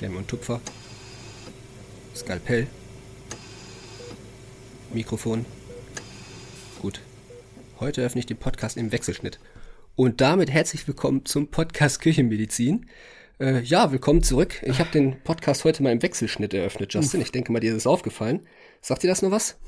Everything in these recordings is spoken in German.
Klemm und Tupfer, Skalpell, Mikrofon. Gut. Heute öffne ich den Podcast im Wechselschnitt. Und damit herzlich willkommen zum Podcast Küchenmedizin. Äh, ja, willkommen zurück. Ich habe den Podcast heute mal im Wechselschnitt eröffnet, Justin. Ich denke mal, dir ist es aufgefallen. Sagt dir das nur was?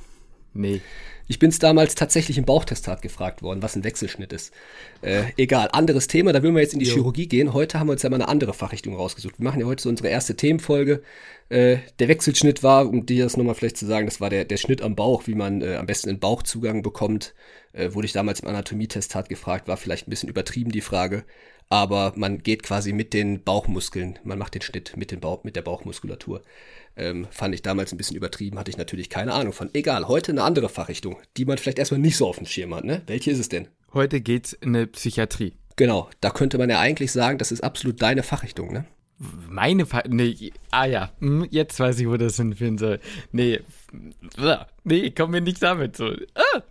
Nee. Ich bin's damals tatsächlich im Bauchtestat gefragt worden, was ein Wechselschnitt ist. Äh, egal, anderes Thema, da will wir jetzt in die jo. Chirurgie gehen. Heute haben wir uns ja mal eine andere Fachrichtung rausgesucht. Wir machen ja heute so unsere erste Themenfolge. Äh, der Wechselschnitt war, um dir das nochmal vielleicht zu sagen, das war der, der Schnitt am Bauch, wie man äh, am besten einen Bauchzugang bekommt. Äh, wurde ich damals im Anatomietestat gefragt, war vielleicht ein bisschen übertrieben die Frage. Aber man geht quasi mit den Bauchmuskeln, man macht den Schnitt mit, den Bauch, mit der Bauchmuskulatur. Ähm, fand ich damals ein bisschen übertrieben, hatte ich natürlich keine Ahnung von. Egal, heute eine andere Fachrichtung, die man vielleicht erstmal nicht so auf dem Schirm hat. Ne? Welche ist es denn? Heute geht's in eine Psychiatrie. Genau, da könnte man ja eigentlich sagen, das ist absolut deine Fachrichtung, ne? Meine Fachrichtung? Nee, ah ja, hm, jetzt weiß ich, wo das hinführen soll. Nee, nee, komm mir nicht damit so. Ah.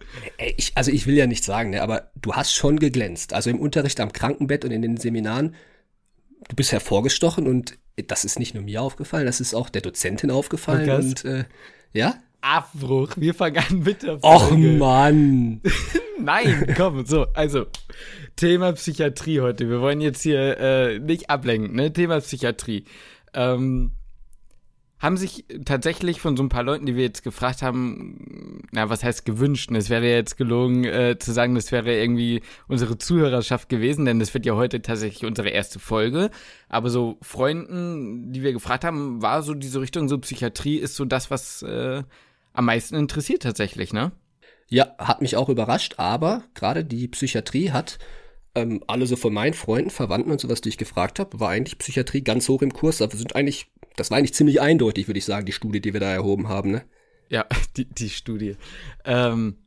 Ich, also ich will ja nicht sagen, ne, aber du hast schon geglänzt. Also im Unterricht am Krankenbett und in den Seminaren, du bist hervorgestochen und das ist nicht nur mir aufgefallen, das ist auch der Dozentin aufgefallen. Und, äh, ja? Abbruch, wir fangen an mit der Folge. Och Mann. Nein, komm, so, also Thema Psychiatrie heute. Wir wollen jetzt hier äh, nicht ablenken, ne? Thema Psychiatrie. Ähm, haben sich tatsächlich von so ein paar Leuten, die wir jetzt gefragt haben, na, was heißt gewünscht? Es wäre jetzt gelogen äh, zu sagen, das wäre irgendwie unsere Zuhörerschaft gewesen, denn das wird ja heute tatsächlich unsere erste Folge. Aber so Freunden, die wir gefragt haben, war so diese Richtung, so Psychiatrie ist so das, was äh, am meisten interessiert tatsächlich, ne? Ja, hat mich auch überrascht, aber gerade die Psychiatrie hat ähm, alle so von meinen Freunden, Verwandten und sowas, die ich gefragt habe, war eigentlich Psychiatrie ganz hoch im Kurs. Aber sind eigentlich das war eigentlich ziemlich eindeutig, würde ich sagen, die Studie, die wir da erhoben haben, ne? Ja, die, die Studie. Ähm,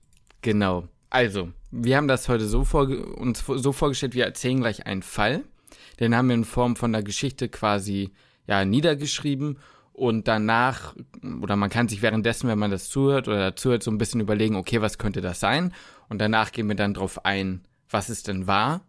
genau. Also, wir haben das heute so vor, uns so vorgestellt, wir erzählen gleich einen Fall. Den haben wir in Form von der Geschichte quasi ja, niedergeschrieben und danach, oder man kann sich währenddessen, wenn man das zuhört oder dazuhört, so ein bisschen überlegen, okay, was könnte das sein? Und danach gehen wir dann drauf ein, was es denn war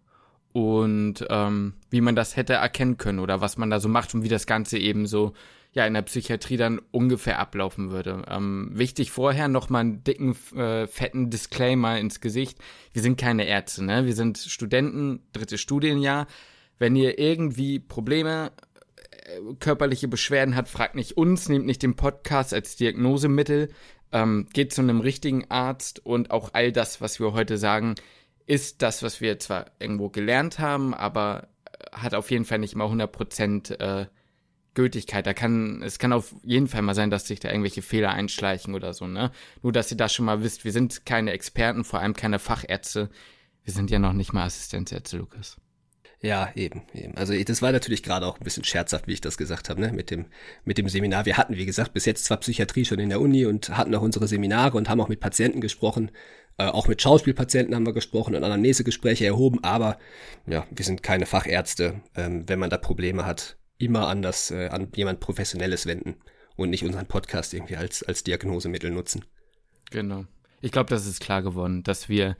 und ähm, wie man das hätte erkennen können oder was man da so macht und wie das Ganze eben so ja in der Psychiatrie dann ungefähr ablaufen würde. Ähm, wichtig vorher nochmal einen dicken, äh, fetten Disclaimer ins Gesicht. Wir sind keine Ärzte, ne? Wir sind Studenten, drittes Studienjahr. Wenn ihr irgendwie Probleme, äh, körperliche Beschwerden habt, fragt nicht uns, nehmt nicht den Podcast als Diagnosemittel, ähm, geht zu einem richtigen Arzt und auch all das, was wir heute sagen, ist das, was wir zwar irgendwo gelernt haben, aber äh, hat auf jeden Fall nicht immer 100% äh, Gültigkeit. Da kann, es kann auf jeden Fall mal sein, dass sich da irgendwelche Fehler einschleichen oder so, ne? Nur, dass ihr das schon mal wisst. Wir sind keine Experten, vor allem keine Fachärzte. Wir sind ja noch nicht mal Assistenzärzte, Lukas. Ja, eben, eben. Also das war natürlich gerade auch ein bisschen scherzhaft, wie ich das gesagt habe, ne? Mit dem, mit dem Seminar. Wir hatten, wie gesagt, bis jetzt zwar Psychiatrie schon in der Uni und hatten auch unsere Seminare und haben auch mit Patienten gesprochen. Äh, auch mit Schauspielpatienten haben wir gesprochen und Anamnesegespräche erhoben, aber ja, wir sind keine Fachärzte. Ähm, wenn man da Probleme hat, immer an das, äh, an jemand Professionelles wenden und nicht unseren Podcast irgendwie als, als Diagnosemittel nutzen. Genau. Ich glaube, das ist klar geworden, dass wir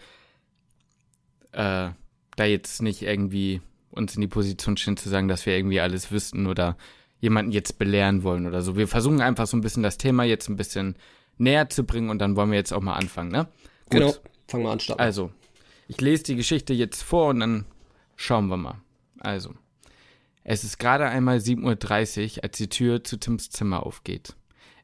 äh, da jetzt nicht irgendwie uns in die Position stehen zu sagen, dass wir irgendwie alles wüssten oder jemanden jetzt belehren wollen oder so. Wir versuchen einfach so ein bisschen das Thema jetzt ein bisschen näher zu bringen und dann wollen wir jetzt auch mal anfangen, ne? Gut. Genau, fangen wir an. Starten. Also, ich lese die Geschichte jetzt vor und dann schauen wir mal. Also, es ist gerade einmal 7.30 Uhr, als die Tür zu Tims Zimmer aufgeht.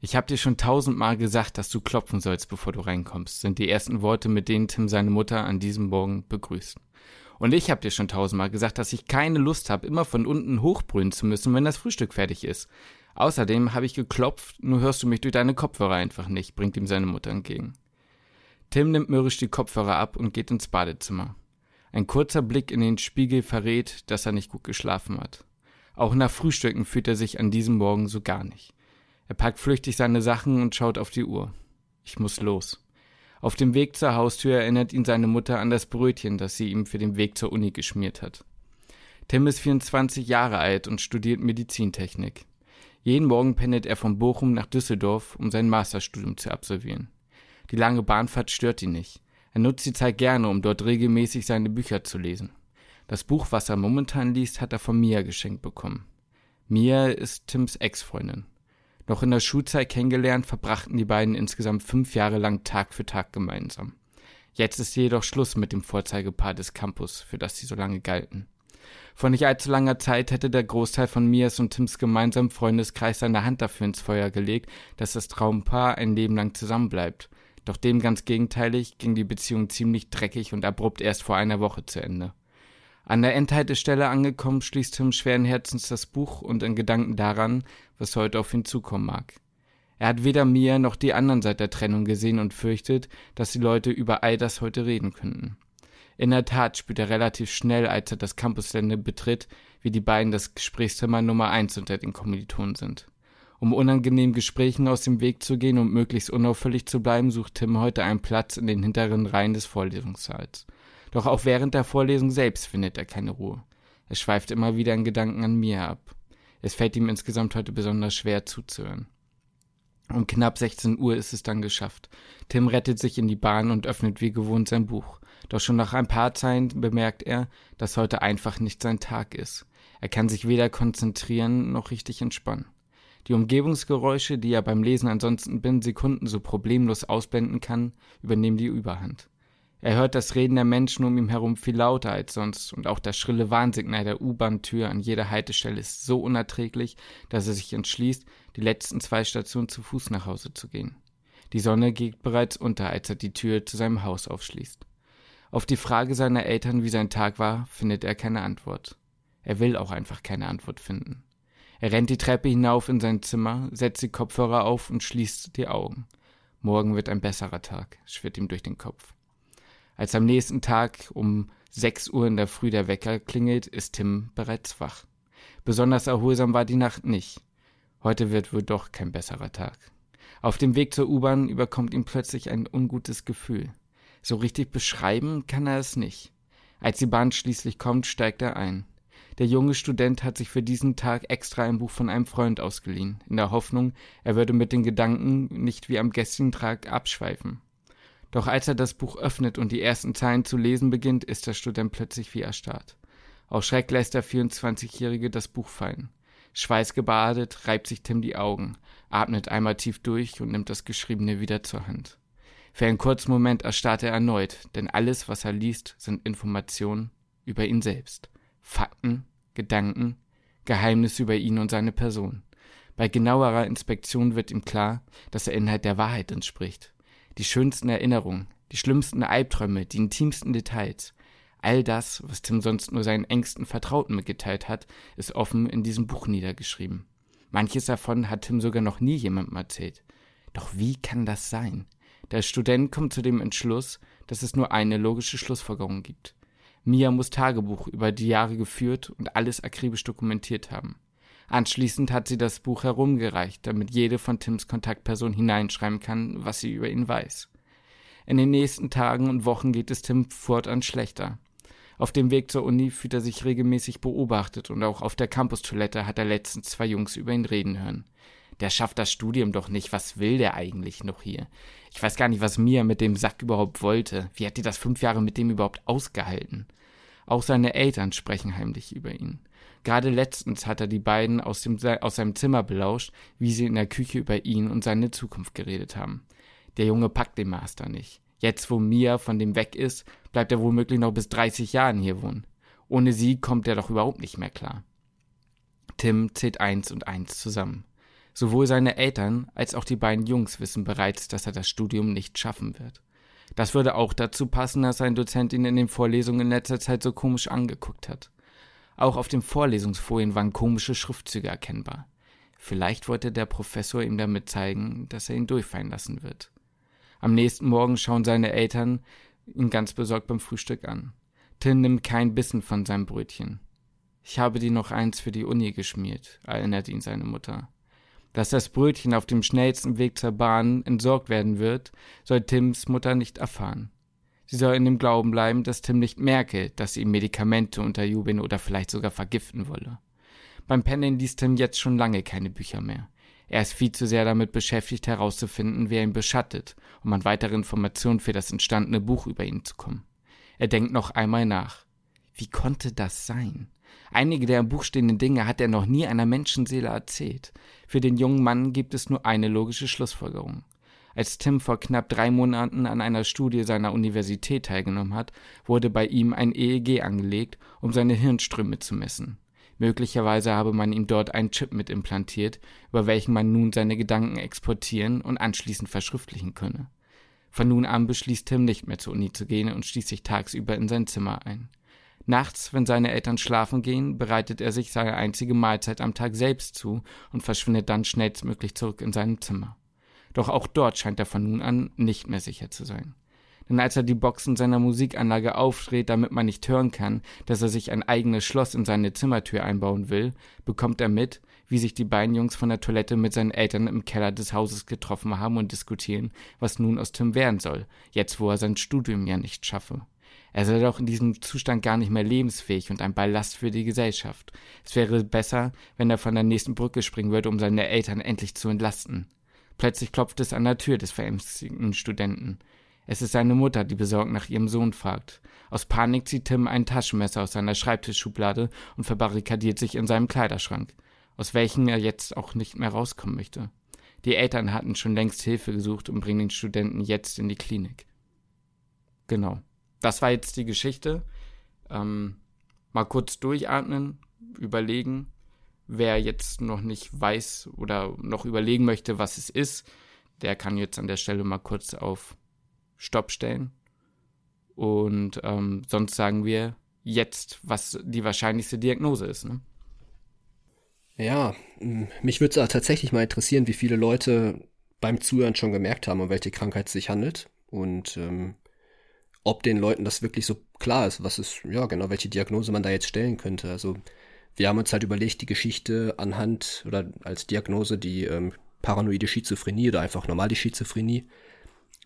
Ich hab dir schon tausendmal gesagt, dass du klopfen sollst, bevor du reinkommst, sind die ersten Worte, mit denen Tim seine Mutter an diesem Morgen begrüßt. Und ich hab dir schon tausendmal gesagt, dass ich keine Lust habe, immer von unten hochbrüllen zu müssen, wenn das Frühstück fertig ist. Außerdem habe ich geklopft, nur hörst du mich durch deine Kopfhörer einfach nicht, bringt ihm seine Mutter entgegen. Tim nimmt mürrisch die Kopfhörer ab und geht ins Badezimmer. Ein kurzer Blick in den Spiegel verrät, dass er nicht gut geschlafen hat. Auch nach Frühstücken fühlt er sich an diesem Morgen so gar nicht. Er packt flüchtig seine Sachen und schaut auf die Uhr. Ich muss los. Auf dem Weg zur Haustür erinnert ihn seine Mutter an das Brötchen, das sie ihm für den Weg zur Uni geschmiert hat. Tim ist 24 Jahre alt und studiert Medizintechnik. Jeden Morgen pendelt er von Bochum nach Düsseldorf, um sein Masterstudium zu absolvieren. Die lange Bahnfahrt stört ihn nicht. Er nutzt die Zeit gerne, um dort regelmäßig seine Bücher zu lesen. Das Buch, was er momentan liest, hat er von Mia geschenkt bekommen. Mia ist Tims Ex-Freundin. Noch in der Schulzeit kennengelernt, verbrachten die beiden insgesamt fünf Jahre lang Tag für Tag gemeinsam. Jetzt ist jedoch Schluss mit dem Vorzeigepaar des Campus, für das sie so lange galten. Vor nicht allzu langer Zeit hätte der Großteil von Mias und Tims gemeinsamen Freundeskreis seine Hand dafür ins Feuer gelegt, dass das Traumpaar ein Leben lang zusammenbleibt. Doch dem ganz gegenteilig ging die Beziehung ziemlich dreckig und abrupt erst vor einer Woche zu Ende. An der Endhaltestelle angekommen, schließt Tim schweren Herzens das Buch und in Gedanken daran, was heute auf ihn zukommen mag. Er hat weder Mia noch die anderen seit der Trennung gesehen und fürchtet, dass die Leute über all das heute reden könnten. In der Tat spürt er relativ schnell, als er das Campusgelände betritt, wie die beiden das Gesprächsthema Nummer eins unter den Kommilitonen sind. Um unangenehmen Gesprächen aus dem Weg zu gehen und möglichst unauffällig zu bleiben, sucht Tim heute einen Platz in den hinteren Reihen des Vorlesungssaals. Doch auch während der Vorlesung selbst findet er keine Ruhe. Er schweift immer wieder in Gedanken an Mia ab. Es fällt ihm insgesamt heute besonders schwer zuzuhören. Um knapp 16 Uhr ist es dann geschafft. Tim rettet sich in die Bahn und öffnet wie gewohnt sein Buch. Doch schon nach ein paar Zeilen bemerkt er, dass heute einfach nicht sein Tag ist. Er kann sich weder konzentrieren noch richtig entspannen. Die Umgebungsgeräusche, die er beim Lesen ansonsten binnen Sekunden so problemlos ausblenden kann, übernehmen die Überhand. Er hört das Reden der Menschen um ihn herum viel lauter als sonst und auch das schrille Warnsignal der U-Bahn-Tür an jeder Haltestelle ist so unerträglich, dass er sich entschließt, die letzten zwei Stationen zu Fuß nach Hause zu gehen. Die Sonne geht bereits unter, als er die Tür zu seinem Haus aufschließt. Auf die Frage seiner Eltern, wie sein Tag war, findet er keine Antwort. Er will auch einfach keine Antwort finden. Er rennt die Treppe hinauf in sein Zimmer, setzt die Kopfhörer auf und schließt die Augen. Morgen wird ein besserer Tag, schwirrt ihm durch den Kopf. Als am nächsten Tag um sechs Uhr in der Früh der Wecker klingelt, ist Tim bereits wach. Besonders erholsam war die Nacht nicht. Heute wird wohl doch kein besserer Tag. Auf dem Weg zur U-Bahn überkommt ihm plötzlich ein ungutes Gefühl. So richtig beschreiben kann er es nicht. Als die Bahn schließlich kommt, steigt er ein. Der junge Student hat sich für diesen Tag extra ein Buch von einem Freund ausgeliehen, in der Hoffnung, er würde mit den Gedanken nicht wie am gestrigen Tag abschweifen. Doch als er das Buch öffnet und die ersten Zeilen zu lesen beginnt, ist der Student plötzlich wie erstarrt. Aus Schreck lässt der 24-Jährige das Buch fallen. Schweißgebadet reibt sich Tim die Augen, atmet einmal tief durch und nimmt das Geschriebene wieder zur Hand. Für einen kurzen Moment erstarrt er erneut, denn alles, was er liest, sind Informationen über ihn selbst. Fakten, Gedanken, Geheimnisse über ihn und seine Person. Bei genauerer Inspektion wird ihm klar, dass der Inhalt der Wahrheit entspricht. Die schönsten Erinnerungen, die schlimmsten Albträume, die intimsten Details. All das, was Tim sonst nur seinen engsten Vertrauten mitgeteilt hat, ist offen in diesem Buch niedergeschrieben. Manches davon hat Tim sogar noch nie jemandem erzählt. Doch wie kann das sein? Der Student kommt zu dem Entschluss, dass es nur eine logische Schlussfolgerung gibt. Mia muss Tagebuch über die Jahre geführt und alles akribisch dokumentiert haben. Anschließend hat sie das Buch herumgereicht, damit jede von Tims Kontaktpersonen hineinschreiben kann, was sie über ihn weiß. In den nächsten Tagen und Wochen geht es Tim fortan schlechter. Auf dem Weg zur Uni fühlt er sich regelmäßig beobachtet und auch auf der Campustoilette hat er letztens zwei Jungs über ihn reden hören. Der schafft das Studium doch nicht. Was will der eigentlich noch hier? Ich weiß gar nicht, was Mia mit dem Sack überhaupt wollte. Wie hat die das fünf Jahre mit dem überhaupt ausgehalten? Auch seine Eltern sprechen heimlich über ihn. Gerade letztens hat er die beiden aus, dem, aus seinem Zimmer belauscht, wie sie in der Küche über ihn und seine Zukunft geredet haben. Der Junge packt den Master nicht. Jetzt, wo Mia von dem weg ist, bleibt er womöglich noch bis 30 Jahren hier wohnen. Ohne sie kommt er doch überhaupt nicht mehr klar. Tim zählt eins und eins zusammen. Sowohl seine Eltern als auch die beiden Jungs wissen bereits, dass er das Studium nicht schaffen wird. Das würde auch dazu passen, dass sein Dozent ihn in den Vorlesungen in letzter Zeit so komisch angeguckt hat. Auch auf den Vorlesungsfolien waren komische Schriftzüge erkennbar. Vielleicht wollte der Professor ihm damit zeigen, dass er ihn durchfallen lassen wird. Am nächsten Morgen schauen seine Eltern ihn ganz besorgt beim Frühstück an. Tim nimmt kein Bissen von seinem Brötchen. Ich habe dir noch eins für die Uni geschmiert, erinnert ihn seine Mutter. Dass das Brötchen auf dem schnellsten Weg zur Bahn entsorgt werden wird, soll Tims Mutter nicht erfahren. Sie soll in dem Glauben bleiben, dass Tim nicht merke, dass sie ihm Medikamente unterjubeln oder vielleicht sogar vergiften wolle. Beim Pennen liest Tim jetzt schon lange keine Bücher mehr. Er ist viel zu sehr damit beschäftigt, herauszufinden, wer ihn beschattet, um an weitere Informationen für das entstandene Buch über ihn zu kommen. Er denkt noch einmal nach. Wie konnte das sein? Einige der im Buch stehenden Dinge hat er noch nie einer Menschenseele erzählt. Für den jungen Mann gibt es nur eine logische Schlussfolgerung. Als Tim vor knapp drei Monaten an einer Studie seiner Universität teilgenommen hat, wurde bei ihm ein EEG angelegt, um seine Hirnströme zu messen. Möglicherweise habe man ihm dort einen Chip mit implantiert, über welchen man nun seine Gedanken exportieren und anschließend verschriftlichen könne. Von nun an beschließt Tim nicht mehr zur Uni zu gehen und schließt sich tagsüber in sein Zimmer ein. Nachts, wenn seine Eltern schlafen gehen, bereitet er sich seine einzige Mahlzeit am Tag selbst zu und verschwindet dann schnellstmöglich zurück in seinem Zimmer. Doch auch dort scheint er von nun an nicht mehr sicher zu sein. Denn als er die Boxen seiner Musikanlage aufdreht, damit man nicht hören kann, dass er sich ein eigenes Schloss in seine Zimmertür einbauen will, bekommt er mit, wie sich die beiden Jungs von der Toilette mit seinen Eltern im Keller des Hauses getroffen haben und diskutieren, was nun aus Tim werden soll, jetzt wo er sein Studium ja nicht schaffe. Er sei doch in diesem Zustand gar nicht mehr lebensfähig und ein Ballast für die Gesellschaft. Es wäre besser, wenn er von der nächsten Brücke springen würde, um seine Eltern endlich zu entlasten. Plötzlich klopft es an der Tür des verängstigten Studenten. Es ist seine Mutter, die besorgt nach ihrem Sohn fragt. Aus Panik zieht Tim ein Taschenmesser aus seiner Schreibtischschublade und verbarrikadiert sich in seinem Kleiderschrank, aus welchem er jetzt auch nicht mehr rauskommen möchte. Die Eltern hatten schon längst Hilfe gesucht und bringen den Studenten jetzt in die Klinik. Genau. Das war jetzt die Geschichte. Ähm, mal kurz durchatmen, überlegen wer jetzt noch nicht weiß oder noch überlegen möchte, was es ist, der kann jetzt an der Stelle mal kurz auf Stopp stellen. Und ähm, sonst sagen wir jetzt, was die wahrscheinlichste Diagnose ist. Ne? Ja, mich würde es tatsächlich mal interessieren, wie viele Leute beim Zuhören schon gemerkt haben, um welche Krankheit es sich handelt. Und ähm, ob den Leuten das wirklich so klar ist, was ist, ja, genau, welche Diagnose man da jetzt stellen könnte. Also wir haben uns halt überlegt, die Geschichte anhand oder als Diagnose die ähm, paranoide Schizophrenie oder einfach normal die Schizophrenie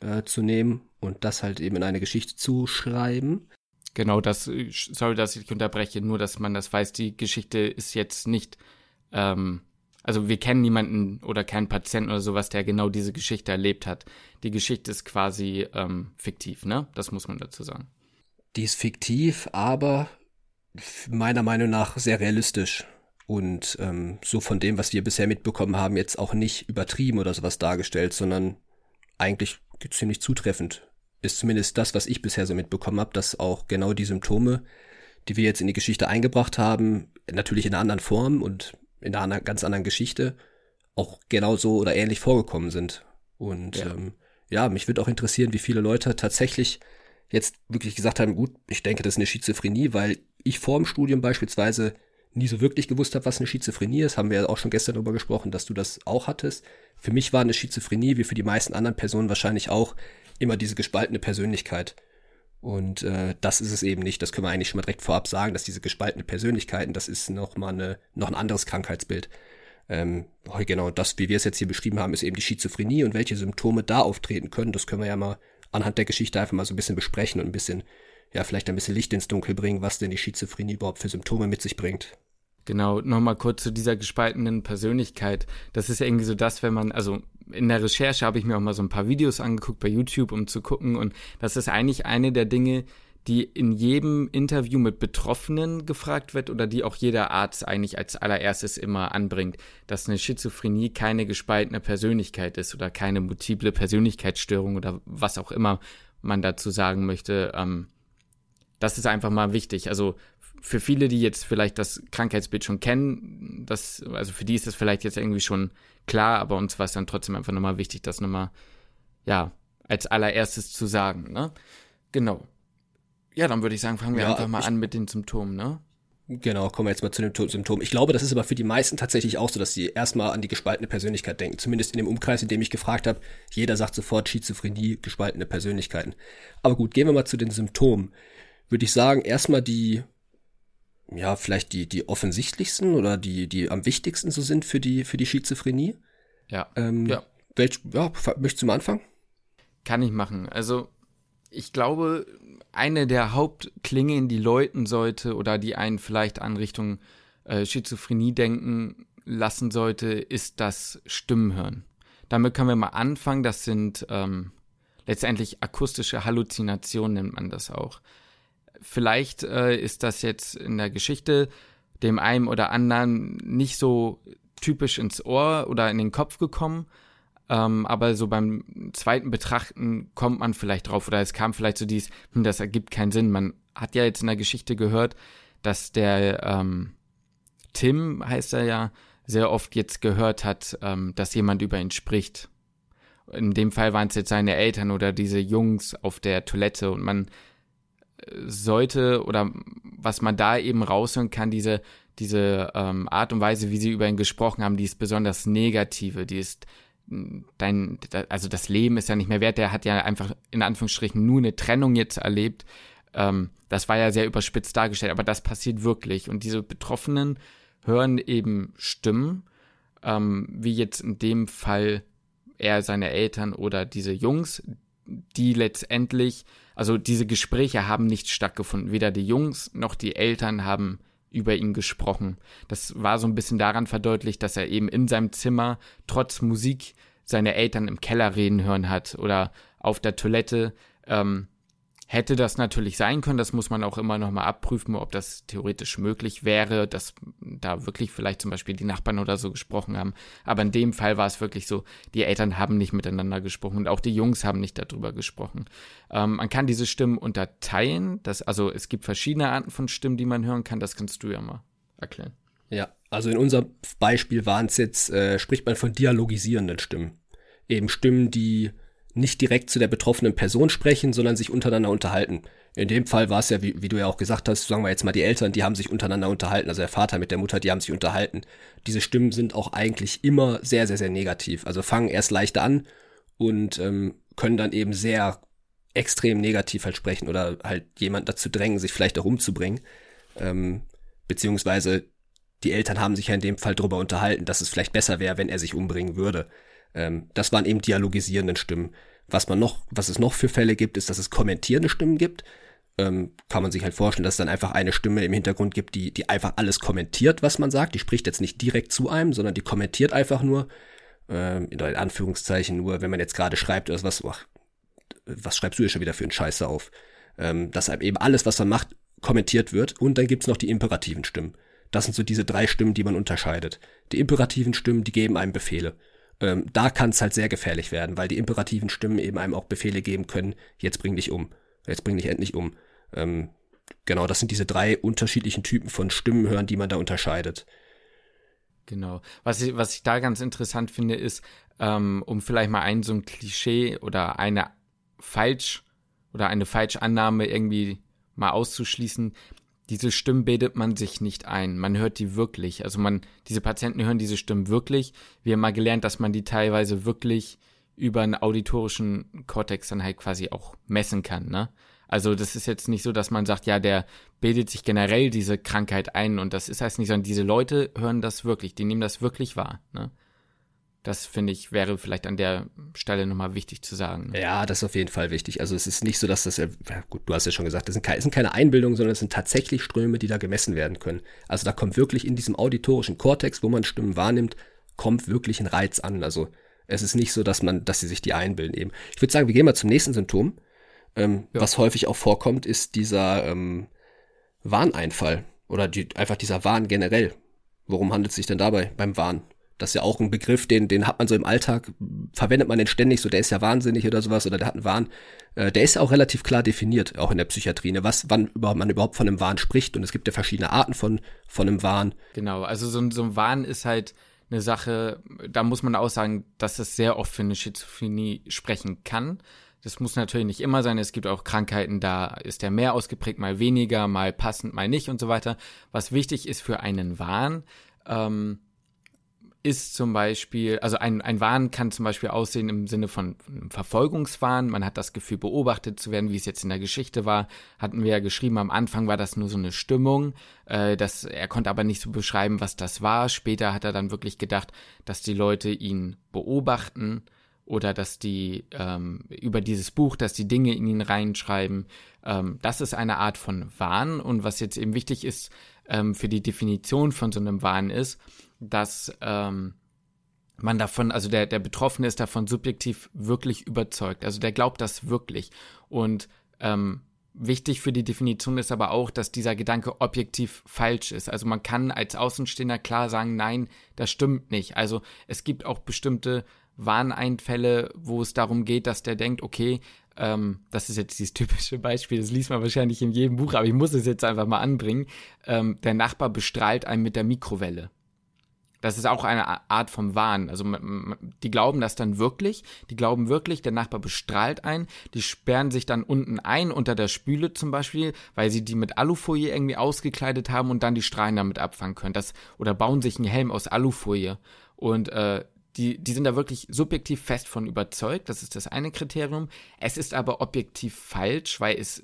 äh, zu nehmen und das halt eben in eine Geschichte zu schreiben. Genau, das, sorry, dass ich unterbreche, nur dass man das weiß, die Geschichte ist jetzt nicht, ähm, also wir kennen niemanden oder keinen Patienten oder sowas, der genau diese Geschichte erlebt hat. Die Geschichte ist quasi ähm, fiktiv, ne? Das muss man dazu sagen. Die ist fiktiv, aber meiner Meinung nach sehr realistisch und ähm, so von dem, was wir bisher mitbekommen haben, jetzt auch nicht übertrieben oder sowas dargestellt, sondern eigentlich ziemlich zutreffend. Ist zumindest das, was ich bisher so mitbekommen habe, dass auch genau die Symptome, die wir jetzt in die Geschichte eingebracht haben, natürlich in einer anderen Form und in einer ganz anderen Geschichte, auch genauso oder ähnlich vorgekommen sind. Und ja, ähm, ja mich würde auch interessieren, wie viele Leute tatsächlich jetzt wirklich gesagt haben, gut, ich denke, das ist eine Schizophrenie, weil ich vor dem Studium beispielsweise nie so wirklich gewusst habe, was eine Schizophrenie ist. Haben wir ja auch schon gestern darüber gesprochen, dass du das auch hattest. Für mich war eine Schizophrenie, wie für die meisten anderen Personen wahrscheinlich auch, immer diese gespaltene Persönlichkeit. Und äh, das ist es eben nicht. Das können wir eigentlich schon mal direkt vorab sagen, dass diese gespaltene Persönlichkeiten, das ist noch mal eine, noch ein anderes Krankheitsbild. Ähm, genau, das, wie wir es jetzt hier beschrieben haben, ist eben die Schizophrenie und welche Symptome da auftreten können, das können wir ja mal anhand der Geschichte einfach mal so ein bisschen besprechen und ein bisschen, ja, vielleicht ein bisschen Licht ins Dunkel bringen, was denn die Schizophrenie überhaupt für Symptome mit sich bringt. Genau, nochmal kurz zu dieser gespaltenen Persönlichkeit. Das ist irgendwie so das, wenn man, also in der Recherche habe ich mir auch mal so ein paar Videos angeguckt bei YouTube, um zu gucken. Und das ist eigentlich eine der Dinge, die in jedem Interview mit Betroffenen gefragt wird oder die auch jeder Arzt eigentlich als allererstes immer anbringt, dass eine Schizophrenie keine gespaltene Persönlichkeit ist oder keine multiple Persönlichkeitsstörung oder was auch immer man dazu sagen möchte. Ähm, das ist einfach mal wichtig. Also für viele, die jetzt vielleicht das Krankheitsbild schon kennen, das, also für die ist das vielleicht jetzt irgendwie schon klar, aber uns war es dann trotzdem einfach nochmal wichtig, das nochmal, ja, als allererstes zu sagen, ne? Genau. Ja, dann würde ich sagen, fangen wir ja, einfach mal an mit den Symptomen, ne? Genau, kommen wir jetzt mal zu den Symptomen. Ich glaube, das ist aber für die meisten tatsächlich auch so, dass sie erstmal an die gespaltene Persönlichkeit denken. Zumindest in dem Umkreis, in dem ich gefragt habe. Jeder sagt sofort Schizophrenie, gespaltene Persönlichkeiten. Aber gut, gehen wir mal zu den Symptomen. Würde ich sagen, erstmal die, ja, vielleicht die, die offensichtlichsten oder die, die am wichtigsten so sind für die, für die Schizophrenie. Ja. Ähm, ja. Welch, ja, möchtest du mal anfangen? Kann ich machen. Also, ich glaube, eine der Hauptklingen, die läuten sollte oder die einen vielleicht an Richtung äh, Schizophrenie denken lassen sollte, ist das Stimmenhören. Damit können wir mal anfangen. Das sind ähm, letztendlich akustische Halluzinationen, nennt man das auch. Vielleicht äh, ist das jetzt in der Geschichte dem einen oder anderen nicht so typisch ins Ohr oder in den Kopf gekommen. Ähm, aber so beim zweiten Betrachten kommt man vielleicht drauf oder es kam vielleicht so dies, hm, das ergibt keinen Sinn. Man hat ja jetzt in der Geschichte gehört, dass der ähm, Tim, heißt er ja, sehr oft jetzt gehört hat, ähm, dass jemand über ihn spricht. In dem Fall waren es jetzt seine Eltern oder diese Jungs auf der Toilette und man sollte oder was man da eben raushören kann, diese, diese ähm, Art und Weise, wie sie über ihn gesprochen haben, die ist besonders negative, die ist dein, also das Leben ist ja nicht mehr wert, der hat ja einfach in Anführungsstrichen nur eine Trennung jetzt erlebt. Ähm, das war ja sehr überspitzt dargestellt, aber das passiert wirklich. Und diese Betroffenen hören eben Stimmen, ähm, wie jetzt in dem Fall er seine Eltern oder diese Jungs, die letztendlich, also diese Gespräche haben nicht stattgefunden. Weder die Jungs noch die Eltern haben über ihn gesprochen. Das war so ein bisschen daran verdeutlicht, dass er eben in seinem Zimmer trotz Musik seine Eltern im Keller reden hören hat oder auf der Toilette. Ähm, hätte das natürlich sein können, das muss man auch immer noch mal abprüfen, ob das theoretisch möglich wäre, dass da wirklich vielleicht zum Beispiel die Nachbarn oder so gesprochen haben. Aber in dem Fall war es wirklich so, die Eltern haben nicht miteinander gesprochen und auch die Jungs haben nicht darüber gesprochen. Ähm, man kann diese Stimmen unterteilen, das, also es gibt verschiedene Arten von Stimmen, die man hören kann, das kannst du ja mal erklären. Ja, also in unserem Beispiel waren es jetzt, äh, spricht man von dialogisierenden Stimmen. Eben Stimmen, die nicht direkt zu der betroffenen Person sprechen, sondern sich untereinander unterhalten. In dem Fall war es ja, wie, wie, du ja auch gesagt hast, sagen wir jetzt mal die Eltern, die haben sich untereinander unterhalten, also der Vater mit der Mutter, die haben sich unterhalten. Diese Stimmen sind auch eigentlich immer sehr, sehr, sehr negativ. Also fangen erst leicht an und ähm, können dann eben sehr extrem negativ halt sprechen oder halt jemand dazu drängen, sich vielleicht auch umzubringen. Ähm, beziehungsweise die Eltern haben sich ja in dem Fall darüber unterhalten, dass es vielleicht besser wäre, wenn er sich umbringen würde. Ähm, das waren eben dialogisierende Stimmen. Was man noch, was es noch für Fälle gibt, ist, dass es kommentierende Stimmen gibt. Ähm, kann man sich halt vorstellen, dass es dann einfach eine Stimme im Hintergrund gibt, die, die einfach alles kommentiert, was man sagt. Die spricht jetzt nicht direkt zu einem, sondern die kommentiert einfach nur, ähm, in Anführungszeichen nur, wenn man jetzt gerade schreibt oder was, ach, was schreibst du hier schon wieder für einen Scheiße auf? Ähm, dass eben alles, was man macht, kommentiert wird. Und dann gibt's noch die imperativen Stimmen. Das sind so diese drei Stimmen, die man unterscheidet. Die imperativen Stimmen, die geben einem Befehle ähm, da kann es halt sehr gefährlich werden, weil die imperativen Stimmen eben einem auch Befehle geben können, jetzt bring dich um, jetzt bring dich endlich um. Ähm, genau, das sind diese drei unterschiedlichen Typen von Stimmen hören, die man da unterscheidet. Genau. Was ich, was ich da ganz interessant finde, ist, ähm, um vielleicht mal ein so ein Klischee oder eine falsch oder eine Falschannahme irgendwie mal auszuschließen, diese Stimmen bildet man sich nicht ein. Man hört die wirklich. Also man, diese Patienten hören diese Stimmen wirklich. Wir haben mal gelernt, dass man die teilweise wirklich über einen auditorischen Kortex dann halt quasi auch messen kann, ne? Also das ist jetzt nicht so, dass man sagt, ja, der bildet sich generell diese Krankheit ein und das ist heißt nicht, sondern diese Leute hören das wirklich, die nehmen das wirklich wahr, ne? Das finde ich wäre vielleicht an der Stelle nochmal wichtig zu sagen. Ja, das ist auf jeden Fall wichtig. Also es ist nicht so, dass das, ja, gut, du hast ja schon gesagt, das sind, keine, das sind keine Einbildungen, sondern es sind tatsächlich Ströme, die da gemessen werden können. Also da kommt wirklich in diesem auditorischen Kortex, wo man Stimmen wahrnimmt, kommt wirklich ein Reiz an. Also es ist nicht so, dass man, dass sie sich die einbilden eben. Ich würde sagen, wir gehen mal zum nächsten Symptom. Ähm, ja. Was häufig auch vorkommt, ist dieser ähm, Warneinfall oder die, einfach dieser Wahn generell. Worum handelt es sich denn dabei beim Wahn? Das ist ja auch ein Begriff, den, den hat man so im Alltag, verwendet man den ständig, so der ist ja wahnsinnig oder sowas, oder der hat einen Wahn. Äh, der ist ja auch relativ klar definiert, auch in der Psychiatrie, ne, was, wann überhaupt, man überhaupt von einem Wahn spricht. Und es gibt ja verschiedene Arten von, von einem Wahn. Genau, also so, so ein Wahn ist halt eine Sache, da muss man auch sagen, dass es sehr oft für eine Schizophrenie sprechen kann. Das muss natürlich nicht immer sein. Es gibt auch Krankheiten, da ist der mehr ausgeprägt, mal weniger, mal passend, mal nicht und so weiter. Was wichtig ist für einen Wahn, ähm, ist zum Beispiel, also ein, ein Wahn kann zum Beispiel aussehen im Sinne von einem Verfolgungswahn. Man hat das Gefühl, beobachtet zu werden, wie es jetzt in der Geschichte war. Hatten wir ja geschrieben, am Anfang war das nur so eine Stimmung. Äh, das, er konnte aber nicht so beschreiben, was das war. Später hat er dann wirklich gedacht, dass die Leute ihn beobachten oder dass die ähm, über dieses Buch, dass die Dinge in ihn reinschreiben. Ähm, das ist eine Art von Wahn. Und was jetzt eben wichtig ist ähm, für die Definition von so einem Wahn ist, dass ähm, man davon, also der, der Betroffene ist davon subjektiv wirklich überzeugt. Also der glaubt das wirklich. Und ähm, Wichtig für die Definition ist aber auch, dass dieser Gedanke objektiv falsch ist. Also man kann als Außenstehender klar sagen, nein, das stimmt nicht. Also es gibt auch bestimmte Warneinfälle, wo es darum geht, dass der denkt, okay, ähm, das ist jetzt dieses typische Beispiel, das liest man wahrscheinlich in jedem Buch, aber ich muss es jetzt einfach mal anbringen. Ähm, der Nachbar bestrahlt einen mit der Mikrowelle. Das ist auch eine Art vom Wahn. Also die glauben das dann wirklich. Die glauben wirklich, der Nachbar bestrahlt einen. Die sperren sich dann unten ein unter der Spüle zum Beispiel, weil sie die mit Alufolie irgendwie ausgekleidet haben und dann die Strahlen damit abfangen können. Das, oder bauen sich einen Helm aus Alufolie. Und äh, die, die sind da wirklich subjektiv fest von überzeugt. Das ist das eine Kriterium. Es ist aber objektiv falsch, weil es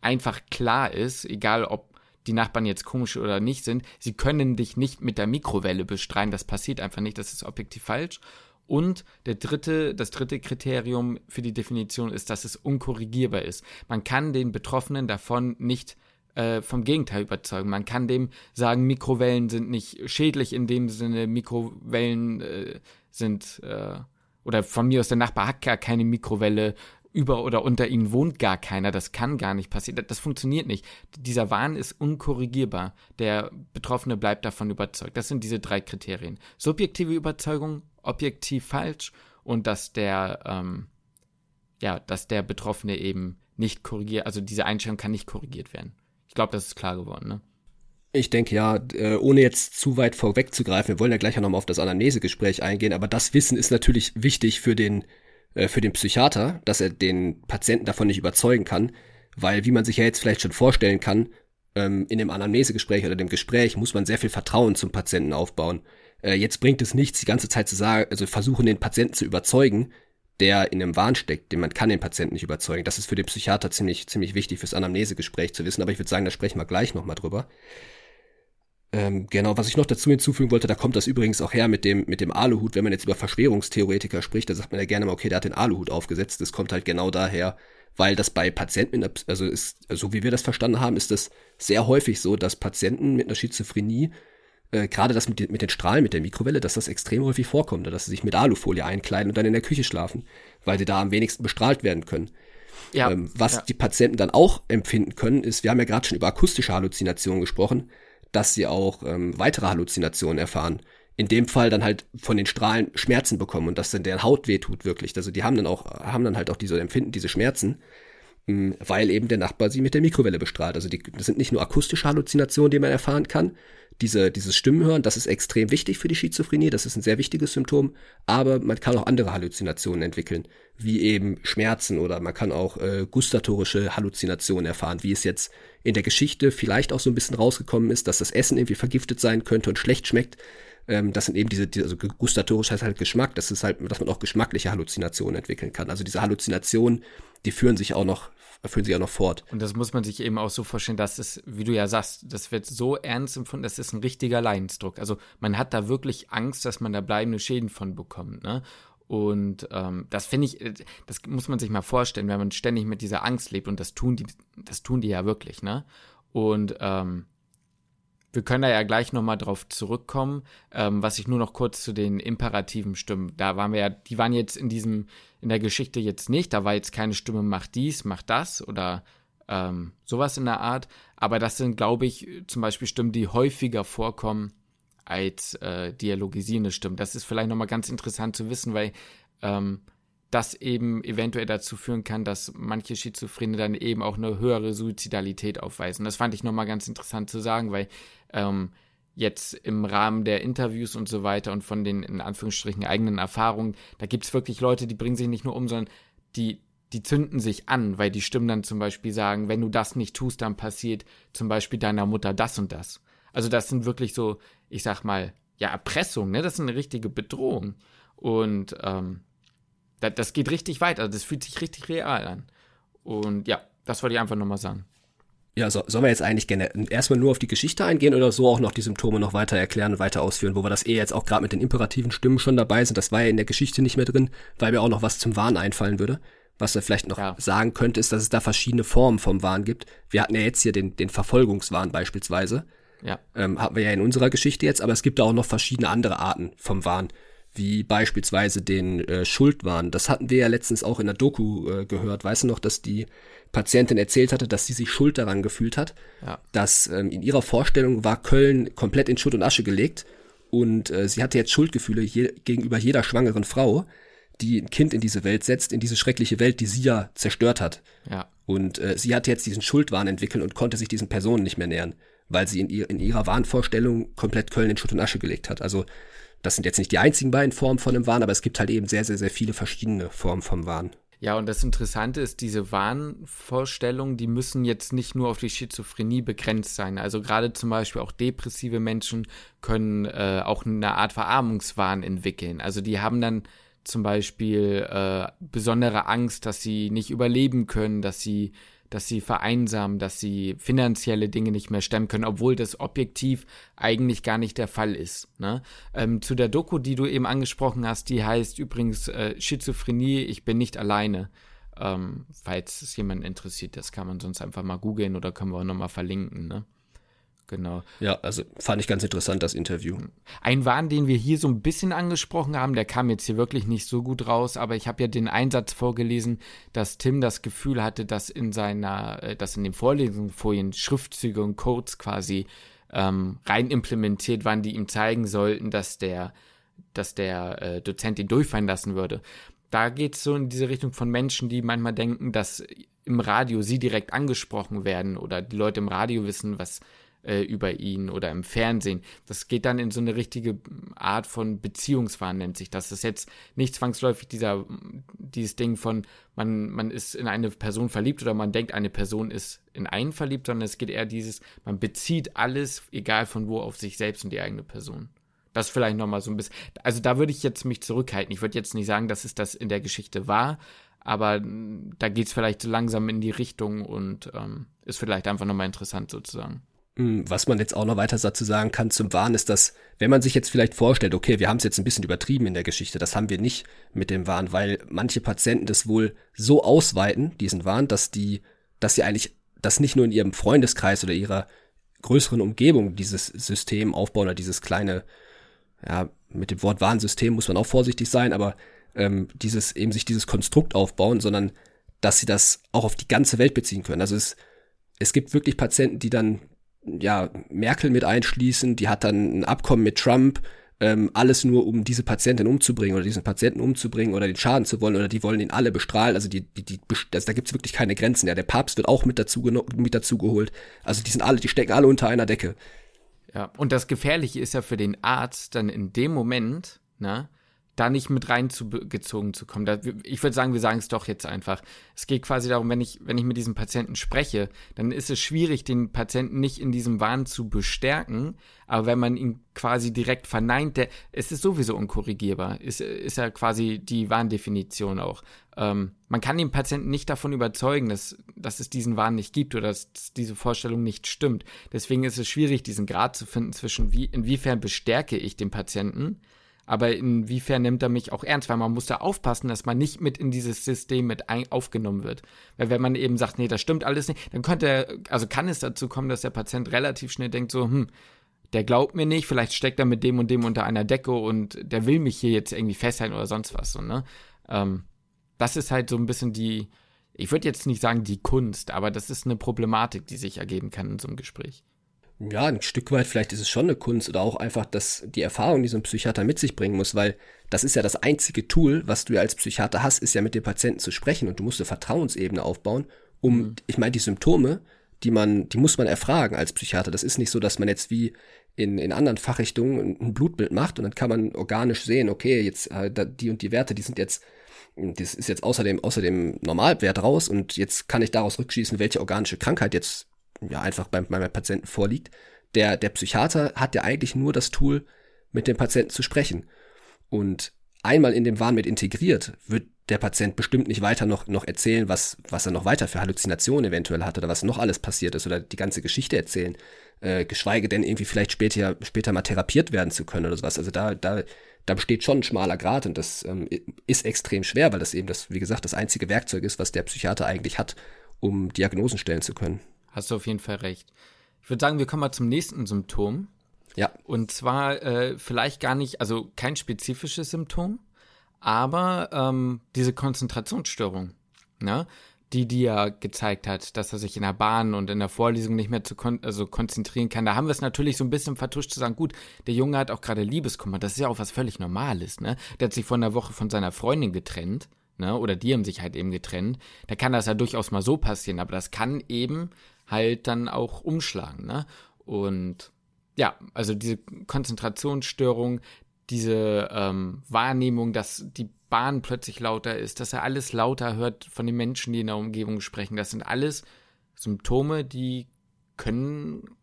einfach klar ist, egal ob die Nachbarn jetzt komisch oder nicht sind, sie können dich nicht mit der Mikrowelle bestreiten. Das passiert einfach nicht. Das ist objektiv falsch. Und der dritte, das dritte Kriterium für die Definition ist, dass es unkorrigierbar ist. Man kann den Betroffenen davon nicht äh, vom Gegenteil überzeugen. Man kann dem sagen, Mikrowellen sind nicht schädlich, in dem Sinne, Mikrowellen äh, sind, äh, oder von mir aus der Nachbar hat gar keine Mikrowelle über oder unter ihnen wohnt gar keiner. Das kann gar nicht passieren. Das funktioniert nicht. Dieser Wahn ist unkorrigierbar. Der Betroffene bleibt davon überzeugt. Das sind diese drei Kriterien. Subjektive Überzeugung, objektiv falsch und dass der, ähm, ja, dass der Betroffene eben nicht korrigiert, also diese Einstellung kann nicht korrigiert werden. Ich glaube, das ist klar geworden, ne? Ich denke ja, äh, ohne jetzt zu weit vorwegzugreifen, wir wollen ja gleich auch nochmal auf das Anamnesegespräch eingehen, aber das Wissen ist natürlich wichtig für den äh, für den Psychiater, dass er den Patienten davon nicht überzeugen kann, weil wie man sich ja jetzt vielleicht schon vorstellen kann, ähm, in dem Anamnesegespräch oder dem Gespräch muss man sehr viel Vertrauen zum Patienten aufbauen. Äh, jetzt bringt es nichts, die ganze Zeit zu sagen, also versuchen den Patienten zu überzeugen, der in einem Wahn steckt, denn man kann den Patienten nicht überzeugen. Das ist für den Psychiater ziemlich, ziemlich wichtig fürs Anamnesegespräch zu wissen, aber ich würde sagen, da sprechen wir gleich nochmal drüber. Ähm, genau, was ich noch dazu hinzufügen wollte, da kommt das übrigens auch her mit dem, mit dem Aluhut. Wenn man jetzt über Verschwörungstheoretiker spricht, da sagt man ja gerne mal, okay, der hat den Aluhut aufgesetzt. Das kommt halt genau daher, weil das bei Patienten, der, also ist, so wie wir das verstanden haben, ist das sehr häufig so, dass Patienten mit einer Schizophrenie, äh, gerade das mit, mit den Strahlen, mit der Mikrowelle, dass das extrem häufig vorkommt, dass sie sich mit Alufolie einkleiden und dann in der Küche schlafen, weil sie da am wenigsten bestrahlt werden können. Ja, ähm, was ja. die Patienten dann auch empfinden können, ist, wir haben ja gerade schon über akustische Halluzinationen gesprochen, dass sie auch ähm, weitere Halluzinationen erfahren. In dem Fall dann halt von den Strahlen Schmerzen bekommen und dass dann deren Haut wehtut wirklich. Also die haben dann auch, haben dann halt auch diese Empfinden, diese Schmerzen, mh, mm, weil eben der Nachbar sie mit der Mikrowelle bestrahlt. Also die, das sind nicht nur akustische Halluzinationen, die man erfahren kann. Diese, dieses Stimmenhören, das ist extrem wichtig für die Schizophrenie, das ist ein sehr wichtiges Symptom, aber man kann auch andere Halluzinationen entwickeln, wie eben Schmerzen oder man kann auch äh, gustatorische Halluzinationen erfahren, wie es jetzt in der Geschichte vielleicht auch so ein bisschen rausgekommen ist, dass das Essen irgendwie vergiftet sein könnte und schlecht schmeckt. Ähm, das sind eben diese, diese, also gustatorisch heißt halt Geschmack, das ist halt, dass man auch geschmackliche Halluzinationen entwickeln kann. Also diese Halluzinationen, die führen sich auch noch, führen sich auch noch fort. Und das muss man sich eben auch so vorstellen, dass es, wie du ja sagst, das wird so ernst empfunden, das ist ein richtiger Leidensdruck. Also man hat da wirklich Angst, dass man da bleibende Schäden von bekommt, ne? Und ähm, das finde ich, das muss man sich mal vorstellen, wenn man ständig mit dieser Angst lebt und das tun die, das tun die ja wirklich, ne? Und ähm, wir können da ja gleich nochmal drauf zurückkommen, ähm, was ich nur noch kurz zu den imperativen Stimmen. Da waren wir ja, die waren jetzt in diesem, in der Geschichte jetzt nicht, da war jetzt keine Stimme, mach dies, mach das oder ähm, sowas in der Art. Aber das sind, glaube ich, zum Beispiel Stimmen, die häufiger vorkommen als äh, dialogisierende Stimmen. Das ist vielleicht nochmal ganz interessant zu wissen, weil ähm, das eben eventuell dazu führen kann, dass manche Schizophrene dann eben auch eine höhere Suizidalität aufweisen. Das fand ich nochmal ganz interessant zu sagen, weil ähm, jetzt im Rahmen der Interviews und so weiter und von den in Anführungsstrichen eigenen Erfahrungen, da gibt es wirklich Leute, die bringen sich nicht nur um, sondern die, die zünden sich an, weil die Stimmen dann zum Beispiel sagen, wenn du das nicht tust, dann passiert zum Beispiel deiner Mutter das und das. Also das sind wirklich so, ich sag mal, ja, Erpressung, ne? Das ist eine richtige Bedrohung. Und ähm, das, das geht richtig weit, also das fühlt sich richtig real an. Und ja, das wollte ich einfach nochmal sagen. Ja, so, sollen wir jetzt eigentlich gerne erstmal nur auf die Geschichte eingehen oder so auch noch die Symptome noch weiter erklären und weiter ausführen, wo wir das eh jetzt auch gerade mit den imperativen Stimmen schon dabei sind. Das war ja in der Geschichte nicht mehr drin, weil mir auch noch was zum Wahn einfallen würde. Was er vielleicht noch ja. sagen könnte, ist, dass es da verschiedene Formen vom Wahn gibt. Wir hatten ja jetzt hier den, den Verfolgungswahn beispielsweise. Ja. Ähm, haben wir ja in unserer Geschichte jetzt, aber es gibt da auch noch verschiedene andere Arten vom Wahn. Wie beispielsweise den äh, Schuldwahn. Das hatten wir ja letztens auch in der Doku äh, gehört. Weißt du noch, dass die Patientin erzählt hatte, dass sie sich schuld daran gefühlt hat, ja. dass ähm, in ihrer Vorstellung war Köln komplett in Schutt und Asche gelegt und äh, sie hatte jetzt Schuldgefühle je, gegenüber jeder schwangeren Frau, die ein Kind in diese Welt setzt, in diese schreckliche Welt, die sie ja zerstört hat. Ja. Und äh, sie hatte jetzt diesen Schuldwahn entwickelt und konnte sich diesen Personen nicht mehr nähern, weil sie in, ihr, in ihrer Wahnvorstellung komplett Köln in Schutt und Asche gelegt hat. Also das sind jetzt nicht die einzigen beiden Formen von einem Wahn, aber es gibt halt eben sehr, sehr, sehr viele verschiedene Formen vom Wahn. Ja, und das Interessante ist, diese Wahnvorstellungen, die müssen jetzt nicht nur auf die Schizophrenie begrenzt sein. Also gerade zum Beispiel auch depressive Menschen können äh, auch eine Art Verarmungswahn entwickeln. Also die haben dann zum Beispiel äh, besondere Angst, dass sie nicht überleben können, dass sie dass sie vereinsamen, dass sie finanzielle Dinge nicht mehr stemmen können, obwohl das objektiv eigentlich gar nicht der Fall ist. Ne? Ähm, zu der Doku, die du eben angesprochen hast, die heißt übrigens äh, Schizophrenie, ich bin nicht alleine. Ähm, falls es jemand interessiert, das kann man sonst einfach mal googeln oder können wir auch nochmal verlinken. Ne? Genau. Ja, also fand ich ganz interessant, das Interview. Ein Wahn, den wir hier so ein bisschen angesprochen haben, der kam jetzt hier wirklich nicht so gut raus, aber ich habe ja den Einsatz vorgelesen, dass Tim das Gefühl hatte, dass in seiner, äh, dass in den Vorlesungsfolien Schriftzüge und Codes quasi ähm, rein implementiert waren, die ihm zeigen sollten, dass der, dass der äh, Dozent ihn durchfallen lassen würde. Da geht es so in diese Richtung von Menschen, die manchmal denken, dass im Radio sie direkt angesprochen werden oder die Leute im Radio wissen, was äh, über ihn oder im Fernsehen. Das geht dann in so eine richtige Art von Beziehungswahn, nennt sich das. Das ist jetzt nicht zwangsläufig dieser, dieses Ding von, man, man ist in eine Person verliebt oder man denkt, eine Person ist in einen verliebt, sondern es geht eher dieses, man bezieht alles, egal von wo, auf sich selbst und die eigene Person. Das vielleicht nochmal so ein bisschen. Also da würde ich jetzt mich zurückhalten. Ich würde jetzt nicht sagen, dass es das in der Geschichte war, aber da geht es vielleicht so langsam in die Richtung und ähm, ist vielleicht einfach nochmal interessant sozusagen. Hm, was man jetzt auch noch weiter dazu sagen kann zum Wahn ist, dass, wenn man sich jetzt vielleicht vorstellt, okay, wir haben es jetzt ein bisschen übertrieben in der Geschichte, das haben wir nicht mit dem Wahn, weil manche Patienten das wohl so ausweiten, diesen Wahn, dass die, dass sie eigentlich das nicht nur in ihrem Freundeskreis oder ihrer größeren Umgebung dieses System aufbauen oder dieses kleine, ja, mit dem Wort Warnsystem muss man auch vorsichtig sein, aber ähm, dieses, eben sich dieses Konstrukt aufbauen, sondern dass sie das auch auf die ganze Welt beziehen können. Also es, es gibt wirklich Patienten, die dann ja, Merkel mit einschließen, die hat dann ein Abkommen mit Trump, ähm, alles nur, um diese Patientin umzubringen oder diesen Patienten umzubringen oder den Schaden zu wollen oder die wollen ihn alle bestrahlen. Also die, die, die also da gibt's wirklich keine Grenzen. Ja, der Papst wird auch mit dazu, mit dazu geholt. Also die sind alle, die stecken alle unter einer Decke. Ja, und das Gefährliche ist ja für den Arzt dann in dem Moment, ne, da nicht mit reingezogen zu kommen. Da, ich würde sagen, wir sagen es doch jetzt einfach. Es geht quasi darum, wenn ich, wenn ich mit diesem Patienten spreche, dann ist es schwierig, den Patienten nicht in diesem Wahn zu bestärken. Aber wenn man ihn quasi direkt verneint, der, es ist sowieso unkorrigierbar. Ist, ist ja quasi die Warndefinition auch. Ähm, man kann den Patienten nicht davon überzeugen, dass, dass es diesen Wahn nicht gibt oder dass diese Vorstellung nicht stimmt. Deswegen ist es schwierig, diesen Grad zu finden zwischen wie, inwiefern bestärke ich den Patienten aber inwiefern nimmt er mich auch ernst? Weil man muss da aufpassen, dass man nicht mit in dieses System mit ein aufgenommen wird. Weil wenn man eben sagt, nee, das stimmt alles nicht, dann könnte er, also kann es dazu kommen, dass der Patient relativ schnell denkt, so, hm, der glaubt mir nicht, vielleicht steckt er mit dem und dem unter einer Decke und der will mich hier jetzt irgendwie festhalten oder sonst was, so, ne? Ähm, das ist halt so ein bisschen die, ich würde jetzt nicht sagen die Kunst, aber das ist eine Problematik, die sich ergeben kann in so einem Gespräch ja, ein Stück weit vielleicht ist es schon eine Kunst oder auch einfach dass die Erfahrung, die so ein Psychiater mit sich bringen muss, weil das ist ja das einzige Tool, was du ja als Psychiater hast, ist ja mit dem Patienten zu sprechen und du musst eine Vertrauensebene aufbauen, um, mhm. ich meine, die Symptome, die man, die muss man erfragen als Psychiater. Das ist nicht so, dass man jetzt wie in, in anderen Fachrichtungen ein Blutbild macht und dann kann man organisch sehen, okay, jetzt äh, die und die Werte, die sind jetzt, das ist jetzt außerdem, außer dem Normalwert raus und jetzt kann ich daraus rückschließen, welche organische Krankheit jetzt ja einfach beim, beim Patienten vorliegt. Der, der Psychiater hat ja eigentlich nur das Tool, mit dem Patienten zu sprechen. Und einmal in dem Wahn mit integriert, wird der Patient bestimmt nicht weiter noch, noch erzählen, was, was er noch weiter für Halluzinationen eventuell hat oder was noch alles passiert ist oder die ganze Geschichte erzählen, äh, geschweige denn irgendwie vielleicht später, später mal therapiert werden zu können oder sowas. Also da, da, da besteht schon ein schmaler Grad und das ähm, ist extrem schwer, weil das eben das, wie gesagt, das einzige Werkzeug ist, was der Psychiater eigentlich hat, um Diagnosen stellen zu können hast du auf jeden Fall recht. Ich würde sagen, wir kommen mal zum nächsten Symptom. Ja. Und zwar äh, vielleicht gar nicht, also kein spezifisches Symptom, aber ähm, diese Konzentrationsstörung, ne? die die ja gezeigt hat, dass er sich in der Bahn und in der Vorlesung nicht mehr zu kon also konzentrieren kann. Da haben wir es natürlich so ein bisschen vertuscht zu sagen, gut, der Junge hat auch gerade Liebeskummer, das ist ja auch was völlig Normales, ne? Der hat sich vor einer Woche von seiner Freundin getrennt, ne? Oder die haben sich halt eben getrennt. Da kann das ja durchaus mal so passieren, aber das kann eben halt dann auch umschlagen, ne? Und ja, also diese Konzentrationsstörung, diese ähm, Wahrnehmung, dass die Bahn plötzlich lauter ist, dass er alles lauter hört von den Menschen, die in der Umgebung sprechen. Das sind alles Symptome, die können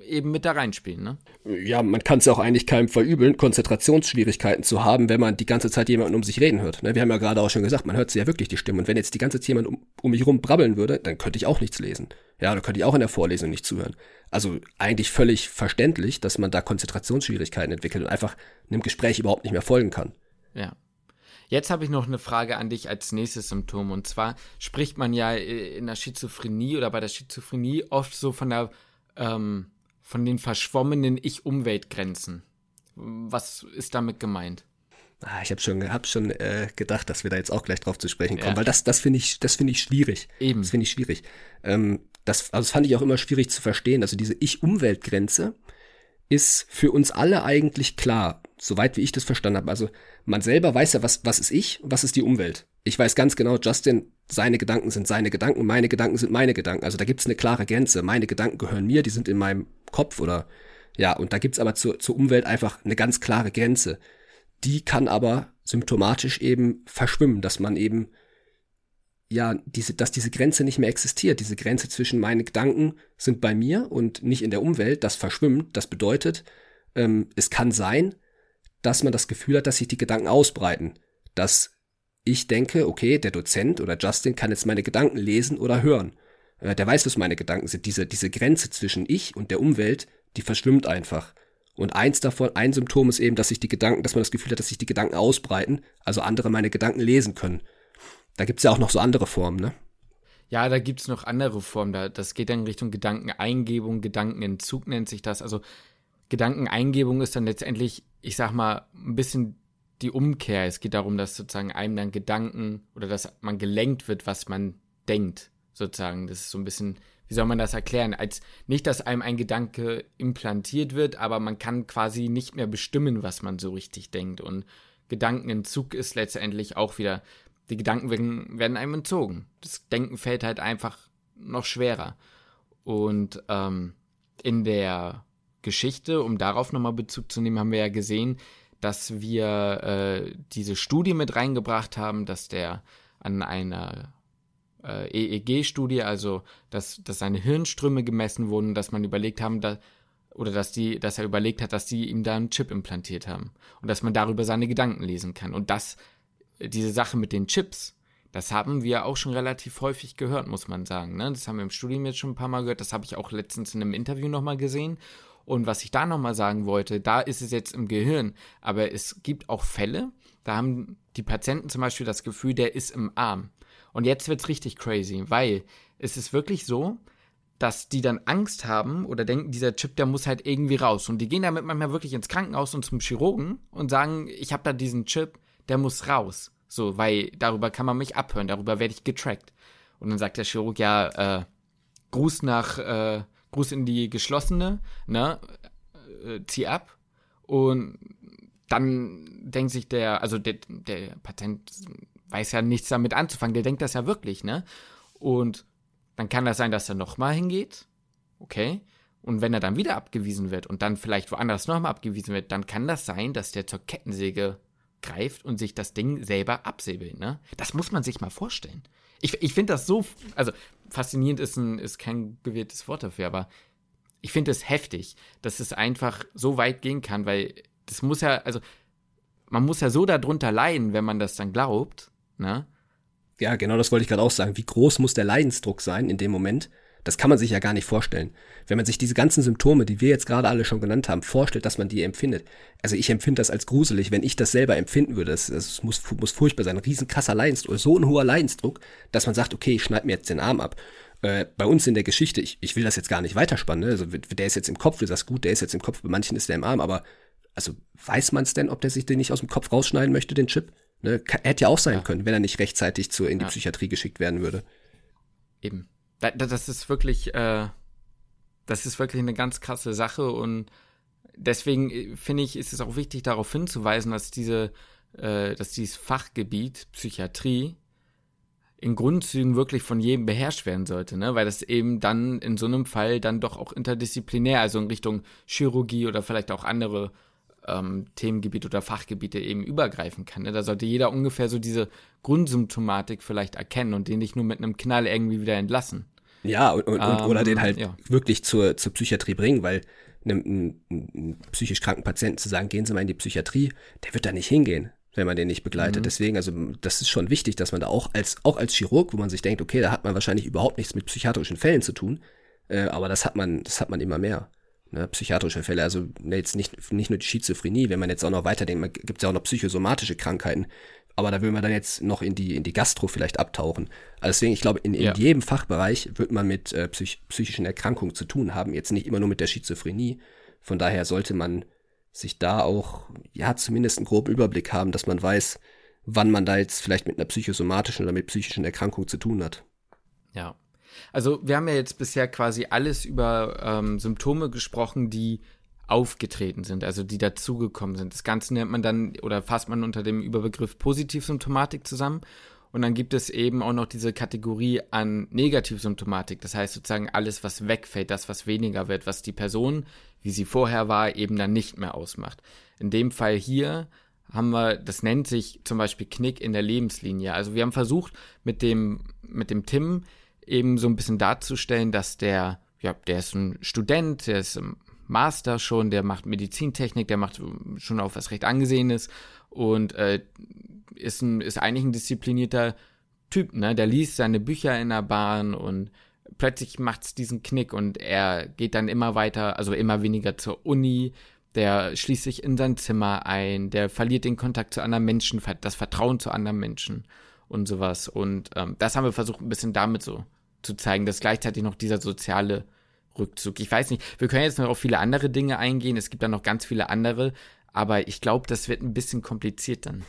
eben mit da reinspielen, ne? Ja, man kann es ja auch eigentlich keinem verübeln, Konzentrationsschwierigkeiten zu haben, wenn man die ganze Zeit jemanden um sich reden hört. Ne? Wir haben ja gerade auch schon gesagt, man hört sie ja wirklich die Stimme. Und wenn jetzt die ganze Zeit jemand um, um mich rum brabbeln würde, dann könnte ich auch nichts lesen. Ja, dann könnte ich auch in der Vorlesung nicht zuhören. Also eigentlich völlig verständlich, dass man da Konzentrationsschwierigkeiten entwickelt und einfach einem Gespräch überhaupt nicht mehr folgen kann. Ja. Jetzt habe ich noch eine Frage an dich als nächstes Symptom. Und zwar spricht man ja äh, in der Schizophrenie oder bei der Schizophrenie oft so von der ähm, von den verschwommenen Ich-Umwelt-Grenzen. Was ist damit gemeint? Ah, ich habe schon, hab schon äh, gedacht, dass wir da jetzt auch gleich drauf zu sprechen kommen, ja. weil das, das finde ich, das finde ich schwierig. Eben. Das finde ich schwierig. Ähm, das, also das fand ich auch immer schwierig zu verstehen. Also diese Ich-Umwelt-Grenze ist für uns alle eigentlich klar soweit wie ich das verstanden habe. Also man selber weiß ja, was, was ist ich, was ist die Umwelt. Ich weiß ganz genau, Justin, seine Gedanken sind seine Gedanken, meine Gedanken sind meine Gedanken. Also da gibt es eine klare Grenze. Meine Gedanken gehören mir, die sind in meinem Kopf oder ja, und da gibt es aber zur, zur Umwelt einfach eine ganz klare Grenze. Die kann aber symptomatisch eben verschwimmen, dass man eben ja, diese, dass diese Grenze nicht mehr existiert. Diese Grenze zwischen meine Gedanken sind bei mir und nicht in der Umwelt, das verschwimmt. Das bedeutet, ähm, es kann sein, dass man das Gefühl hat, dass sich die Gedanken ausbreiten. Dass ich denke, okay, der Dozent oder Justin kann jetzt meine Gedanken lesen oder hören. Äh, der weiß, was meine Gedanken sind. Diese, diese Grenze zwischen ich und der Umwelt, die verschwimmt einfach. Und eins davon, ein Symptom ist eben, dass sich die Gedanken, dass man das Gefühl hat, dass sich die Gedanken ausbreiten, also andere meine Gedanken lesen können. Da gibt's ja auch noch so andere Formen, ne? Ja, da gibt's noch andere Formen. Da, das geht dann Richtung Gedankeneingebung, Gedankenentzug nennt sich das. Also Gedankeneingebung ist dann letztendlich, ich sag mal, ein bisschen die Umkehr. Es geht darum, dass sozusagen einem dann Gedanken oder dass man gelenkt wird, was man denkt, sozusagen. Das ist so ein bisschen, wie soll man das erklären? Als nicht, dass einem ein Gedanke implantiert wird, aber man kann quasi nicht mehr bestimmen, was man so richtig denkt. Und Gedankenentzug ist letztendlich auch wieder, die Gedanken werden, werden einem entzogen. Das Denken fällt halt einfach noch schwerer. Und ähm, in der Geschichte, um darauf nochmal Bezug zu nehmen, haben wir ja gesehen, dass wir äh, diese Studie mit reingebracht haben, dass der an einer äh, EEG-Studie, also dass, dass seine Hirnströme gemessen wurden, dass man überlegt haben, da, oder dass die, dass er überlegt hat, dass die ihm da einen Chip implantiert haben und dass man darüber seine Gedanken lesen kann. Und das, diese Sache mit den Chips, das haben wir auch schon relativ häufig gehört, muss man sagen. Ne? Das haben wir im Studium jetzt schon ein paar Mal gehört. Das habe ich auch letztens in einem Interview nochmal gesehen. Und was ich da nochmal sagen wollte, da ist es jetzt im Gehirn, aber es gibt auch Fälle, da haben die Patienten zum Beispiel das Gefühl, der ist im Arm. Und jetzt wird es richtig crazy, weil es ist wirklich so, dass die dann Angst haben oder denken, dieser Chip, der muss halt irgendwie raus. Und die gehen damit manchmal wirklich ins Krankenhaus und zum Chirurgen und sagen, ich habe da diesen Chip, der muss raus. So, weil darüber kann man mich abhören, darüber werde ich getrackt. Und dann sagt der Chirurg, ja, äh, Gruß nach äh, Gruß in die geschlossene, ne, äh, zieh ab. Und dann denkt sich der, also der, der Patent weiß ja nichts damit anzufangen, der denkt das ja wirklich, ne? Und dann kann das sein, dass er nochmal hingeht, okay? Und wenn er dann wieder abgewiesen wird und dann vielleicht woanders nochmal abgewiesen wird, dann kann das sein, dass der zur Kettensäge greift und sich das Ding selber absäbelt, ne? Das muss man sich mal vorstellen. Ich, ich finde das so, also faszinierend ist, ein, ist kein gewähltes Wort dafür, aber ich finde es heftig, dass es einfach so weit gehen kann, weil das muss ja, also man muss ja so darunter leiden, wenn man das dann glaubt, ne? Ja, genau das wollte ich gerade auch sagen. Wie groß muss der Leidensdruck sein in dem Moment, das kann man sich ja gar nicht vorstellen. Wenn man sich diese ganzen Symptome, die wir jetzt gerade alle schon genannt haben, vorstellt, dass man die empfindet. Also ich empfinde das als gruselig, wenn ich das selber empfinden würde. Das, das muss, muss furchtbar sein. Ein riesen Leidensdruck, so ein hoher Leidensdruck, dass man sagt, okay, ich schneide mir jetzt den Arm ab. äh, bei uns in der Geschichte, ich, ich will das jetzt gar nicht weiterspannen, ne? also der ist jetzt im Kopf, du sagst gut, der ist jetzt im Kopf, bei manchen ist der im Arm, aber also weiß man es denn, ob der sich den nicht aus dem Kopf rausschneiden möchte, den Chip? Ne? Hätte ja auch sein ja. können, wenn er nicht rechtzeitig zu, in die ja. Psychiatrie geschickt werden würde. Eben. Das ist wirklich, äh, das ist wirklich eine ganz krasse Sache und deswegen äh, finde ich, ist es auch wichtig, darauf hinzuweisen, dass diese, äh, dass dieses Fachgebiet Psychiatrie in Grundzügen wirklich von jedem beherrscht werden sollte, ne? Weil das eben dann in so einem Fall dann doch auch interdisziplinär, also in Richtung Chirurgie oder vielleicht auch andere ähm, Themengebiete oder Fachgebiete eben übergreifen kann. Ne? Da sollte jeder ungefähr so diese Grundsymptomatik vielleicht erkennen und den nicht nur mit einem Knall irgendwie wieder entlassen. Ja, und, und, ähm, oder den halt ja. wirklich zur, zur Psychiatrie bringen, weil einem, einem, einem psychisch kranken Patienten zu sagen, gehen Sie mal in die Psychiatrie, der wird da nicht hingehen, wenn man den nicht begleitet. Mhm. Deswegen, also das ist schon wichtig, dass man da auch als, auch als Chirurg, wo man sich denkt, okay, da hat man wahrscheinlich überhaupt nichts mit psychiatrischen Fällen zu tun, äh, aber das hat man, das hat man immer mehr ne, psychiatrische Fälle, also ne, jetzt nicht, nicht nur die Schizophrenie, wenn man jetzt auch noch weiterdenkt, gibt es ja auch noch psychosomatische Krankheiten, aber da will man dann jetzt noch in die, in die Gastro vielleicht abtauchen. Also deswegen, ich glaube, in, in ja. jedem Fachbereich wird man mit äh, psych psychischen Erkrankungen zu tun haben, jetzt nicht immer nur mit der Schizophrenie. Von daher sollte man sich da auch, ja, zumindest einen groben Überblick haben, dass man weiß, wann man da jetzt vielleicht mit einer psychosomatischen oder mit psychischen Erkrankung zu tun hat. Ja, also wir haben ja jetzt bisher quasi alles über ähm, Symptome gesprochen, die aufgetreten sind, also die dazugekommen sind. Das Ganze nennt man dann oder fasst man unter dem Überbegriff Positivsymptomatik zusammen. Und dann gibt es eben auch noch diese Kategorie an Negativsymptomatik. Das heißt sozusagen alles, was wegfällt, das, was weniger wird, was die Person, wie sie vorher war, eben dann nicht mehr ausmacht. In dem Fall hier haben wir, das nennt sich zum Beispiel Knick in der Lebenslinie. Also wir haben versucht, mit dem, mit dem Tim eben so ein bisschen darzustellen, dass der, ja, der ist ein Student, der ist im Master schon, der macht Medizintechnik, der macht schon auch was recht Angesehenes und äh, ist, ein, ist eigentlich ein disziplinierter Typ, ne? Der liest seine Bücher in der Bahn und plötzlich macht es diesen Knick und er geht dann immer weiter, also immer weniger zur Uni, der schließt sich in sein Zimmer ein, der verliert den Kontakt zu anderen Menschen, das Vertrauen zu anderen Menschen und sowas. Und ähm, das haben wir versucht, ein bisschen damit so zu zeigen, dass gleichzeitig noch dieser soziale Rückzug. Ich weiß nicht, wir können jetzt noch auf viele andere Dinge eingehen, es gibt da noch ganz viele andere, aber ich glaube, das wird ein bisschen kompliziert dann.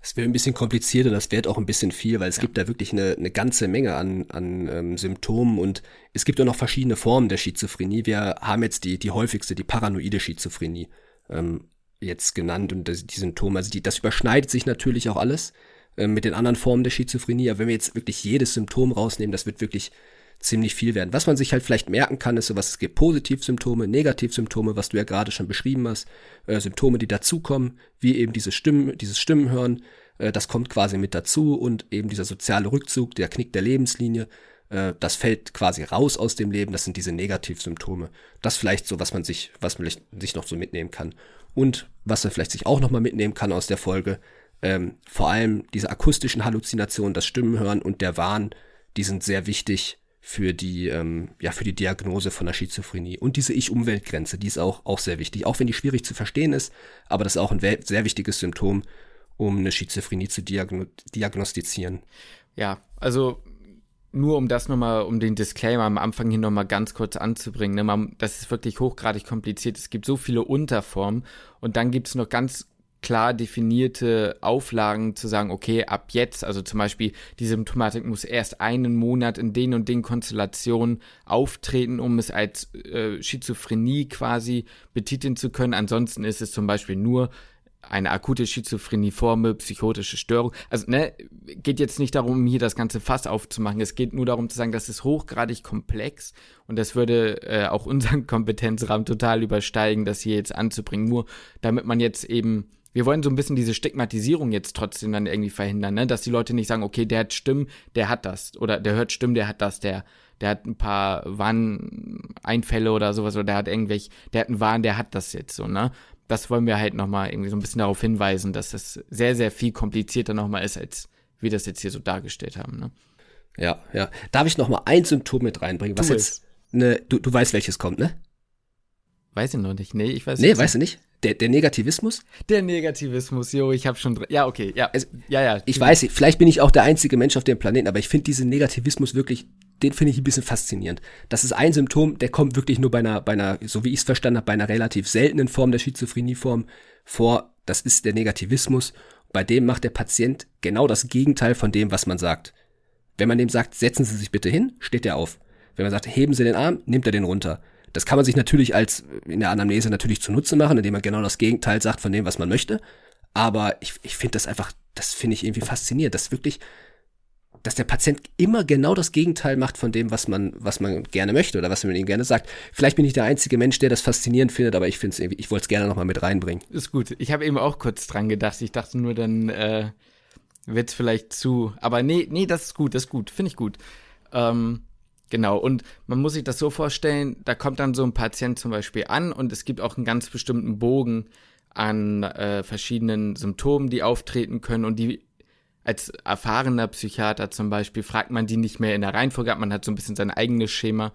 Es wird ein bisschen komplizierter, das wird auch ein bisschen viel, weil es ja. gibt da wirklich eine, eine ganze Menge an, an ähm, Symptomen und es gibt auch noch verschiedene Formen der Schizophrenie. Wir haben jetzt die, die häufigste, die paranoide Schizophrenie ähm, jetzt genannt und das, die Symptome, also die, das überschneidet sich natürlich auch alles äh, mit den anderen Formen der Schizophrenie. Aber wenn wir jetzt wirklich jedes Symptom rausnehmen, das wird wirklich ziemlich viel werden. Was man sich halt vielleicht merken kann, ist so was, es gibt Positivsymptome, Negativsymptome, was du ja gerade schon beschrieben hast, äh, Symptome, die dazukommen, wie eben diese Stimmen, dieses Stimmenhören, äh, das kommt quasi mit dazu und eben dieser soziale Rückzug, der Knick der Lebenslinie, äh, das fällt quasi raus aus dem Leben, das sind diese Negativsymptome. Das vielleicht so, was man sich, was man sich noch so mitnehmen kann. Und was man vielleicht sich auch nochmal mitnehmen kann aus der Folge, ähm, vor allem diese akustischen Halluzinationen, das Stimmenhören und der Wahn, die sind sehr wichtig für die, ähm, ja, für die Diagnose von der Schizophrenie. Und diese Ich-Umwelt-Grenze, die ist auch, auch sehr wichtig, auch wenn die schwierig zu verstehen ist, aber das ist auch ein sehr wichtiges Symptom, um eine Schizophrenie zu diagno diagnostizieren. Ja, also nur um das nochmal, um den Disclaimer am Anfang hier nochmal ganz kurz anzubringen, ne, man, das ist wirklich hochgradig kompliziert. Es gibt so viele Unterformen und dann gibt es noch ganz klar definierte Auflagen zu sagen, okay, ab jetzt, also zum Beispiel die Symptomatik muss erst einen Monat in den und den Konstellationen auftreten, um es als äh, Schizophrenie quasi betiteln zu können. Ansonsten ist es zum Beispiel nur eine akute Schizophrenie-Forme, psychotische Störung. Also, ne, geht jetzt nicht darum, hier das ganze Fass aufzumachen. Es geht nur darum zu sagen, das ist hochgradig komplex und das würde äh, auch unseren Kompetenzrahmen total übersteigen, das hier jetzt anzubringen. Nur damit man jetzt eben wir wollen so ein bisschen diese Stigmatisierung jetzt trotzdem dann irgendwie verhindern, ne? dass die Leute nicht sagen, okay, der hat Stimmen, der hat das. Oder der hört Stimmen, der hat das, der, der hat ein paar Warneinfälle oder sowas, oder der hat irgendwelche, der hat einen Wahn, der hat das jetzt so, ne? Das wollen wir halt nochmal irgendwie so ein bisschen darauf hinweisen, dass das sehr, sehr viel komplizierter nochmal ist, als wir das jetzt hier so dargestellt haben, ne? Ja, ja. Darf ich nochmal ein Symptom mit reinbringen, was jetzt, ne, du, du weißt, welches kommt, ne? Weiß ich noch nicht. Nee, ich weiß nicht. Nee, weißt du nicht? Der, der Negativismus? Der Negativismus, jo, ich habe schon. Ja, okay, ja. Also, ja, ja. Ich weiß, vielleicht bin ich auch der einzige Mensch auf dem Planeten, aber ich finde diesen Negativismus wirklich den finde ich ein bisschen faszinierend. Das ist ein Symptom, der kommt wirklich nur bei einer, bei einer, so wie ich es verstanden habe, bei einer relativ seltenen Form der Schizophrenieform vor. Das ist der Negativismus. Bei dem macht der Patient genau das Gegenteil von dem, was man sagt. Wenn man dem sagt, setzen Sie sich bitte hin, steht er auf. Wenn man sagt, heben Sie den Arm, nimmt er den runter. Das kann man sich natürlich als in der Anamnese natürlich zunutze machen, indem man genau das Gegenteil sagt von dem, was man möchte. Aber ich, ich finde das einfach, das finde ich irgendwie faszinierend, dass wirklich dass der Patient immer genau das Gegenteil macht von dem, was man, was man gerne möchte oder was man ihm gerne sagt. Vielleicht bin ich der einzige Mensch, der das faszinierend findet, aber ich finde es irgendwie, ich wollte es gerne nochmal mit reinbringen. Ist gut. Ich habe eben auch kurz dran gedacht. Ich dachte nur, dann äh, wird es vielleicht zu. Aber nee, nee, das ist gut, das ist gut. Finde ich gut. Ähm, genau. Und man muss sich das so vorstellen, da kommt dann so ein Patient zum Beispiel an und es gibt auch einen ganz bestimmten Bogen an äh, verschiedenen Symptomen, die auftreten können und die als erfahrener Psychiater zum Beispiel fragt man die nicht mehr in der Reihenfolge ab, man hat so ein bisschen sein eigenes Schema,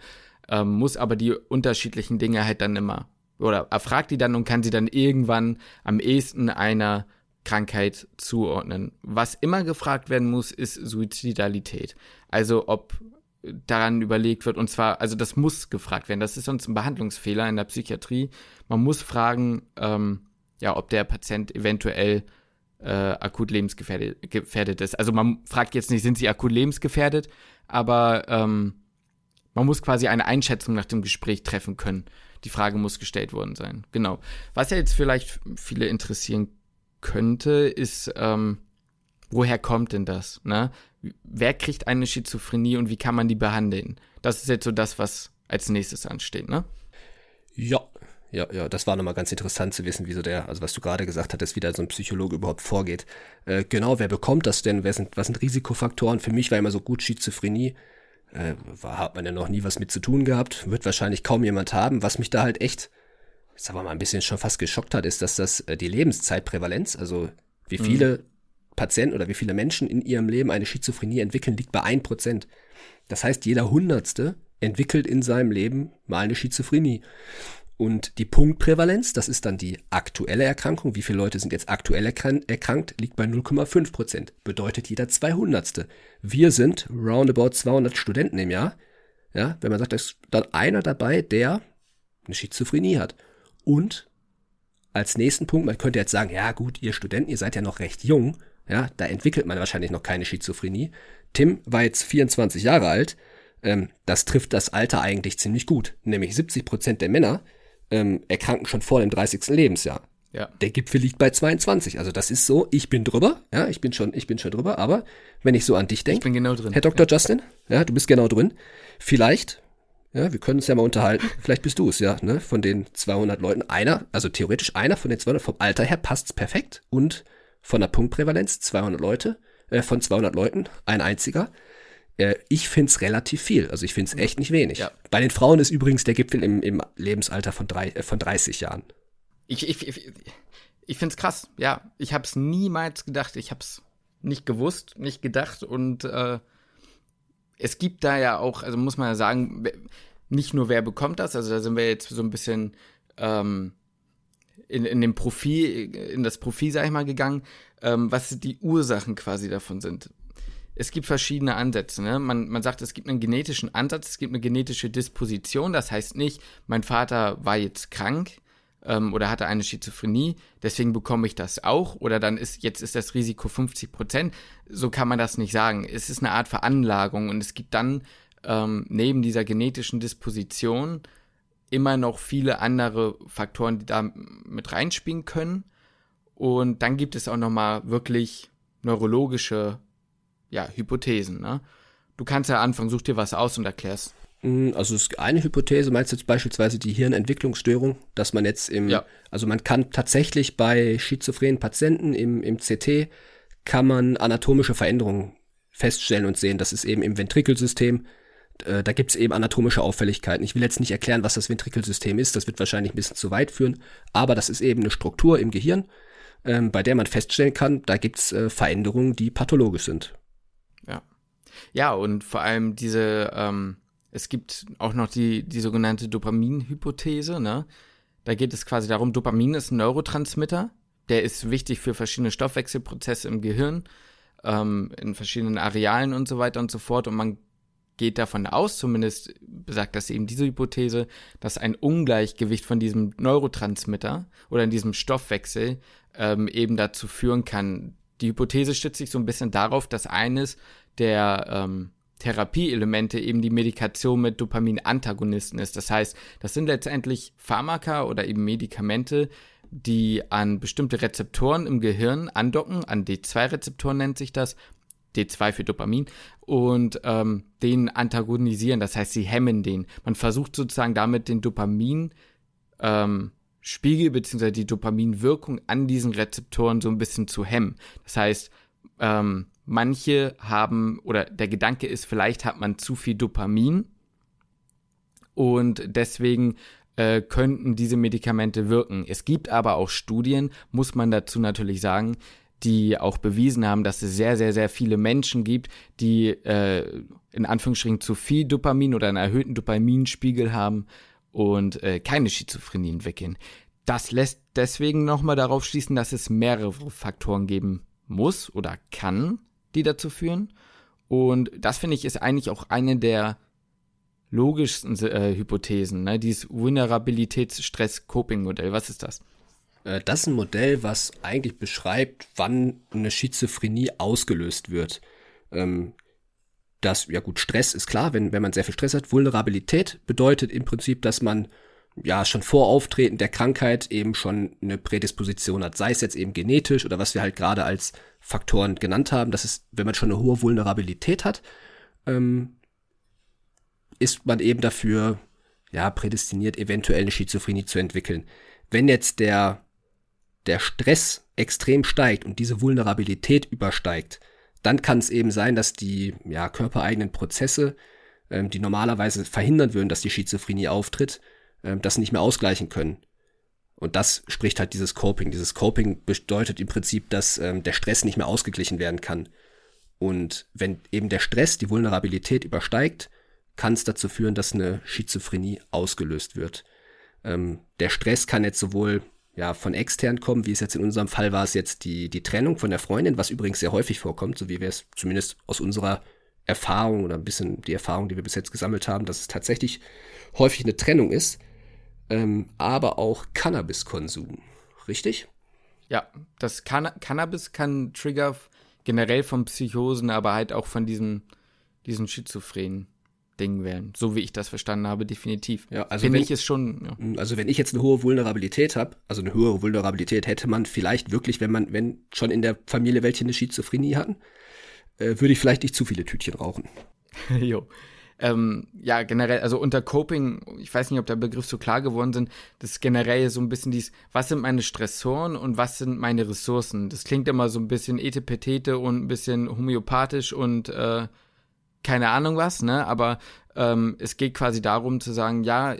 ähm, muss aber die unterschiedlichen Dinge halt dann immer, oder erfragt die dann und kann sie dann irgendwann am ehesten einer Krankheit zuordnen. Was immer gefragt werden muss, ist Suizidalität. Also ob daran überlegt wird, und zwar, also das muss gefragt werden. Das ist sonst ein Behandlungsfehler in der Psychiatrie. Man muss fragen, ähm, ja, ob der Patient eventuell äh, akut lebensgefährdet ist. Also man fragt jetzt nicht, sind sie akut lebensgefährdet, aber ähm, man muss quasi eine Einschätzung nach dem Gespräch treffen können. Die Frage muss gestellt worden sein. Genau. Was ja jetzt vielleicht viele interessieren könnte, ist, ähm, woher kommt denn das? Ne? Wer kriegt eine Schizophrenie und wie kann man die behandeln? Das ist jetzt so das, was als nächstes ansteht, ne? Ja, ja, ja, das war nochmal ganz interessant zu wissen, wieso der, also was du gerade gesagt hattest, wie da so ein Psychologe überhaupt vorgeht. Äh, genau, wer bekommt das denn? Wer sind, was sind Risikofaktoren? Für mich war immer so gut Schizophrenie. Äh, war, hat man ja noch nie was mit zu tun gehabt. Wird wahrscheinlich kaum jemand haben. Was mich da halt echt, jetzt aber mal ein bisschen schon fast geschockt hat, ist, dass das äh, die Lebenszeitprävalenz, also wie mhm. viele mhm. Patienten oder wie viele Menschen in ihrem Leben eine Schizophrenie entwickeln, liegt bei ein Prozent. Das heißt, jeder Hundertste entwickelt in seinem Leben mal eine Schizophrenie. Und die Punktprävalenz, das ist dann die aktuelle Erkrankung. Wie viele Leute sind jetzt aktuell erkrankt? Liegt bei 0,5 Prozent. Bedeutet jeder 200. Wir sind roundabout 200 Studenten im Jahr. Ja, wenn man sagt, da ist dann einer dabei, der eine Schizophrenie hat. Und als nächsten Punkt, man könnte jetzt sagen, ja gut, ihr Studenten, ihr seid ja noch recht jung. Ja, da entwickelt man wahrscheinlich noch keine Schizophrenie. Tim war jetzt 24 Jahre alt. Ähm, das trifft das Alter eigentlich ziemlich gut. Nämlich 70 Prozent der Männer ähm, erkranken schon vor dem 30. Lebensjahr. Ja. Der Gipfel liegt bei 22. Also das ist so, ich bin drüber, ja, ich bin schon, ich bin schon drüber, aber wenn ich so an dich denke, ich bin genau drin. Herr Dr. Ja. Justin, ja, du bist genau drin. Vielleicht, ja, wir können uns ja mal unterhalten, vielleicht bist du es, ja, ne, von den 200 Leuten einer, also theoretisch einer von den 200, vom Alter her passt's perfekt und von der Punktprävalenz 200 Leute, äh, von 200 Leuten ein einziger. Äh, ich finde es relativ viel. Also ich finde es echt nicht wenig. Ja. Bei den Frauen ist übrigens der Gipfel im, im Lebensalter von, drei, äh, von 30 Jahren. Ich, ich, ich, ich finde es krass. Ja, ich habe es niemals gedacht. Ich habe es nicht gewusst, nicht gedacht. Und äh, es gibt da ja auch, also muss man ja sagen, nicht nur wer bekommt das. Also da sind wir jetzt so ein bisschen ähm, in, in dem Profil, in das Profil, sag ich mal, gegangen, ähm, was die Ursachen quasi davon sind es gibt verschiedene Ansätze. Ne? Man, man sagt, es gibt einen genetischen Ansatz, es gibt eine genetische Disposition. Das heißt nicht, mein Vater war jetzt krank ähm, oder hatte eine Schizophrenie, deswegen bekomme ich das auch. Oder dann ist jetzt ist das Risiko 50 Prozent. So kann man das nicht sagen. Es ist eine Art Veranlagung und es gibt dann ähm, neben dieser genetischen Disposition immer noch viele andere Faktoren, die da mit reinspielen können. Und dann gibt es auch nochmal wirklich neurologische ja, Hypothesen. Ne? Du kannst ja anfangen, such dir was aus und erklärst. Mm, also eine Hypothese meinst du jetzt beispielsweise die Hirnentwicklungsstörung, dass man jetzt im, ja. also man kann tatsächlich bei schizophrenen Patienten im, im CT kann man anatomische Veränderungen feststellen und sehen. Das ist eben im Ventrikelsystem. Äh, da gibt es eben anatomische Auffälligkeiten. Ich will jetzt nicht erklären, was das Ventrikelsystem ist, das wird wahrscheinlich ein bisschen zu weit führen, aber das ist eben eine Struktur im Gehirn, ähm, bei der man feststellen kann, da gibt es äh, Veränderungen, die pathologisch sind. Ja, und vor allem diese, ähm, es gibt auch noch die, die sogenannte Dopamin-Hypothese, ne? Da geht es quasi darum, Dopamin ist ein Neurotransmitter, der ist wichtig für verschiedene Stoffwechselprozesse im Gehirn, ähm, in verschiedenen Arealen und so weiter und so fort. Und man geht davon aus, zumindest besagt das eben diese Hypothese, dass ein Ungleichgewicht von diesem Neurotransmitter oder in diesem Stoffwechsel ähm, eben dazu führen kann. Die Hypothese stützt sich so ein bisschen darauf, dass eines der ähm, Therapieelemente eben die Medikation mit Dopamin-Antagonisten ist. Das heißt, das sind letztendlich Pharmaka oder eben Medikamente, die an bestimmte Rezeptoren im Gehirn andocken, an D2-Rezeptoren nennt sich das, D2 für Dopamin, und ähm, den antagonisieren, das heißt, sie hemmen den. Man versucht sozusagen damit den Dopamin ähm, Spiegel bzw. die Dopaminwirkung an diesen Rezeptoren so ein bisschen zu hemmen. Das heißt, ähm, manche haben, oder der Gedanke ist, vielleicht hat man zu viel Dopamin und deswegen äh, könnten diese Medikamente wirken. Es gibt aber auch Studien, muss man dazu natürlich sagen, die auch bewiesen haben, dass es sehr, sehr, sehr viele Menschen gibt, die äh, in Anführungsstrichen zu viel Dopamin oder einen erhöhten Dopaminspiegel haben und äh, keine Schizophrenie entwickeln. Das lässt deswegen nochmal darauf schließen, dass es mehrere Faktoren geben muss oder kann, die dazu führen. Und das finde ich ist eigentlich auch eine der logischsten äh, Hypothesen, ne? dieses Vulnerabilitätsstress-Coping-Modell. Was ist das? Äh, das ist ein Modell, was eigentlich beschreibt, wann eine Schizophrenie ausgelöst wird. Ähm, das, ja gut, Stress ist klar, wenn, wenn man sehr viel Stress hat. Vulnerabilität bedeutet im Prinzip, dass man ja schon vor Auftreten der Krankheit eben schon eine Prädisposition hat, sei es jetzt eben genetisch oder was wir halt gerade als Faktoren genannt haben. Das ist, wenn man schon eine hohe Vulnerabilität hat, ähm, ist man eben dafür ja prädestiniert, eventuell eine Schizophrenie zu entwickeln. Wenn jetzt der der Stress extrem steigt und diese Vulnerabilität übersteigt, dann kann es eben sein, dass die ja, körpereigenen Prozesse, ähm, die normalerweise verhindern würden, dass die Schizophrenie auftritt, ähm, das nicht mehr ausgleichen können. Und das spricht halt dieses Coping. Dieses Coping bedeutet im Prinzip, dass ähm, der Stress nicht mehr ausgeglichen werden kann. Und wenn eben der Stress die Vulnerabilität übersteigt, kann es dazu führen, dass eine Schizophrenie ausgelöst wird. Ähm, der Stress kann jetzt sowohl ja, von extern kommen, wie es jetzt in unserem Fall war, es jetzt die, die Trennung von der Freundin, was übrigens sehr häufig vorkommt, so wie wir es zumindest aus unserer Erfahrung oder ein bisschen die Erfahrung, die wir bis jetzt gesammelt haben, dass es tatsächlich häufig eine Trennung ist ähm, aber auch Cannabiskonsum. Richtig? Ja, das Canna Cannabis kann Trigger generell von Psychosen, aber halt auch von diesen, diesen schizophrenen Dingen werden. So wie ich das verstanden habe, definitiv. Ja, also Finde ich es schon. Ja. Mm, also wenn ich jetzt eine hohe Vulnerabilität habe, also eine höhere Vulnerabilität hätte man vielleicht wirklich, wenn man, wenn schon in der Familie welche eine Schizophrenie hatten, äh, würde ich vielleicht nicht zu viele Tütchen rauchen. jo ähm, ja, generell, also unter Coping, ich weiß nicht, ob der Begriff so klar geworden sind, das ist generell so ein bisschen dies, was sind meine Stressoren und was sind meine Ressourcen? Das klingt immer so ein bisschen etepetete und ein bisschen homöopathisch und äh, keine Ahnung was, ne? Aber ähm, es geht quasi darum zu sagen, ja,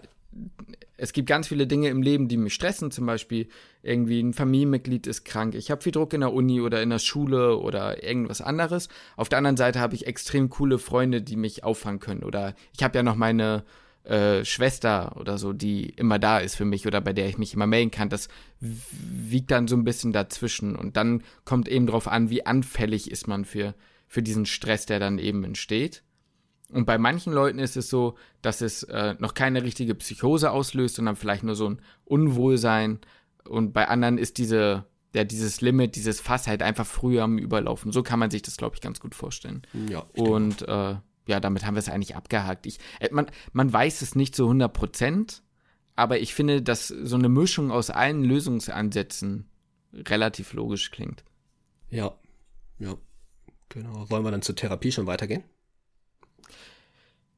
es gibt ganz viele Dinge im Leben, die mich stressen. Zum Beispiel irgendwie ein Familienmitglied ist krank. Ich habe viel Druck in der Uni oder in der Schule oder irgendwas anderes. Auf der anderen Seite habe ich extrem coole Freunde, die mich auffangen können. Oder ich habe ja noch meine äh, Schwester oder so, die immer da ist für mich oder bei der ich mich immer melden kann. Das wiegt dann so ein bisschen dazwischen. Und dann kommt eben drauf an, wie anfällig ist man für, für diesen Stress, der dann eben entsteht. Und bei manchen Leuten ist es so, dass es äh, noch keine richtige Psychose auslöst, sondern vielleicht nur so ein Unwohlsein. Und bei anderen ist diese, ja, dieses Limit, dieses Fass halt einfach früher am Überlaufen. So kann man sich das, glaube ich, ganz gut vorstellen. Ja. Und äh, ja, damit haben wir es eigentlich abgehakt. Ich, äh, man, man weiß es nicht zu 100 Prozent, aber ich finde, dass so eine Mischung aus allen Lösungsansätzen relativ logisch klingt. Ja, ja, genau. Wollen wir dann zur Therapie schon weitergehen?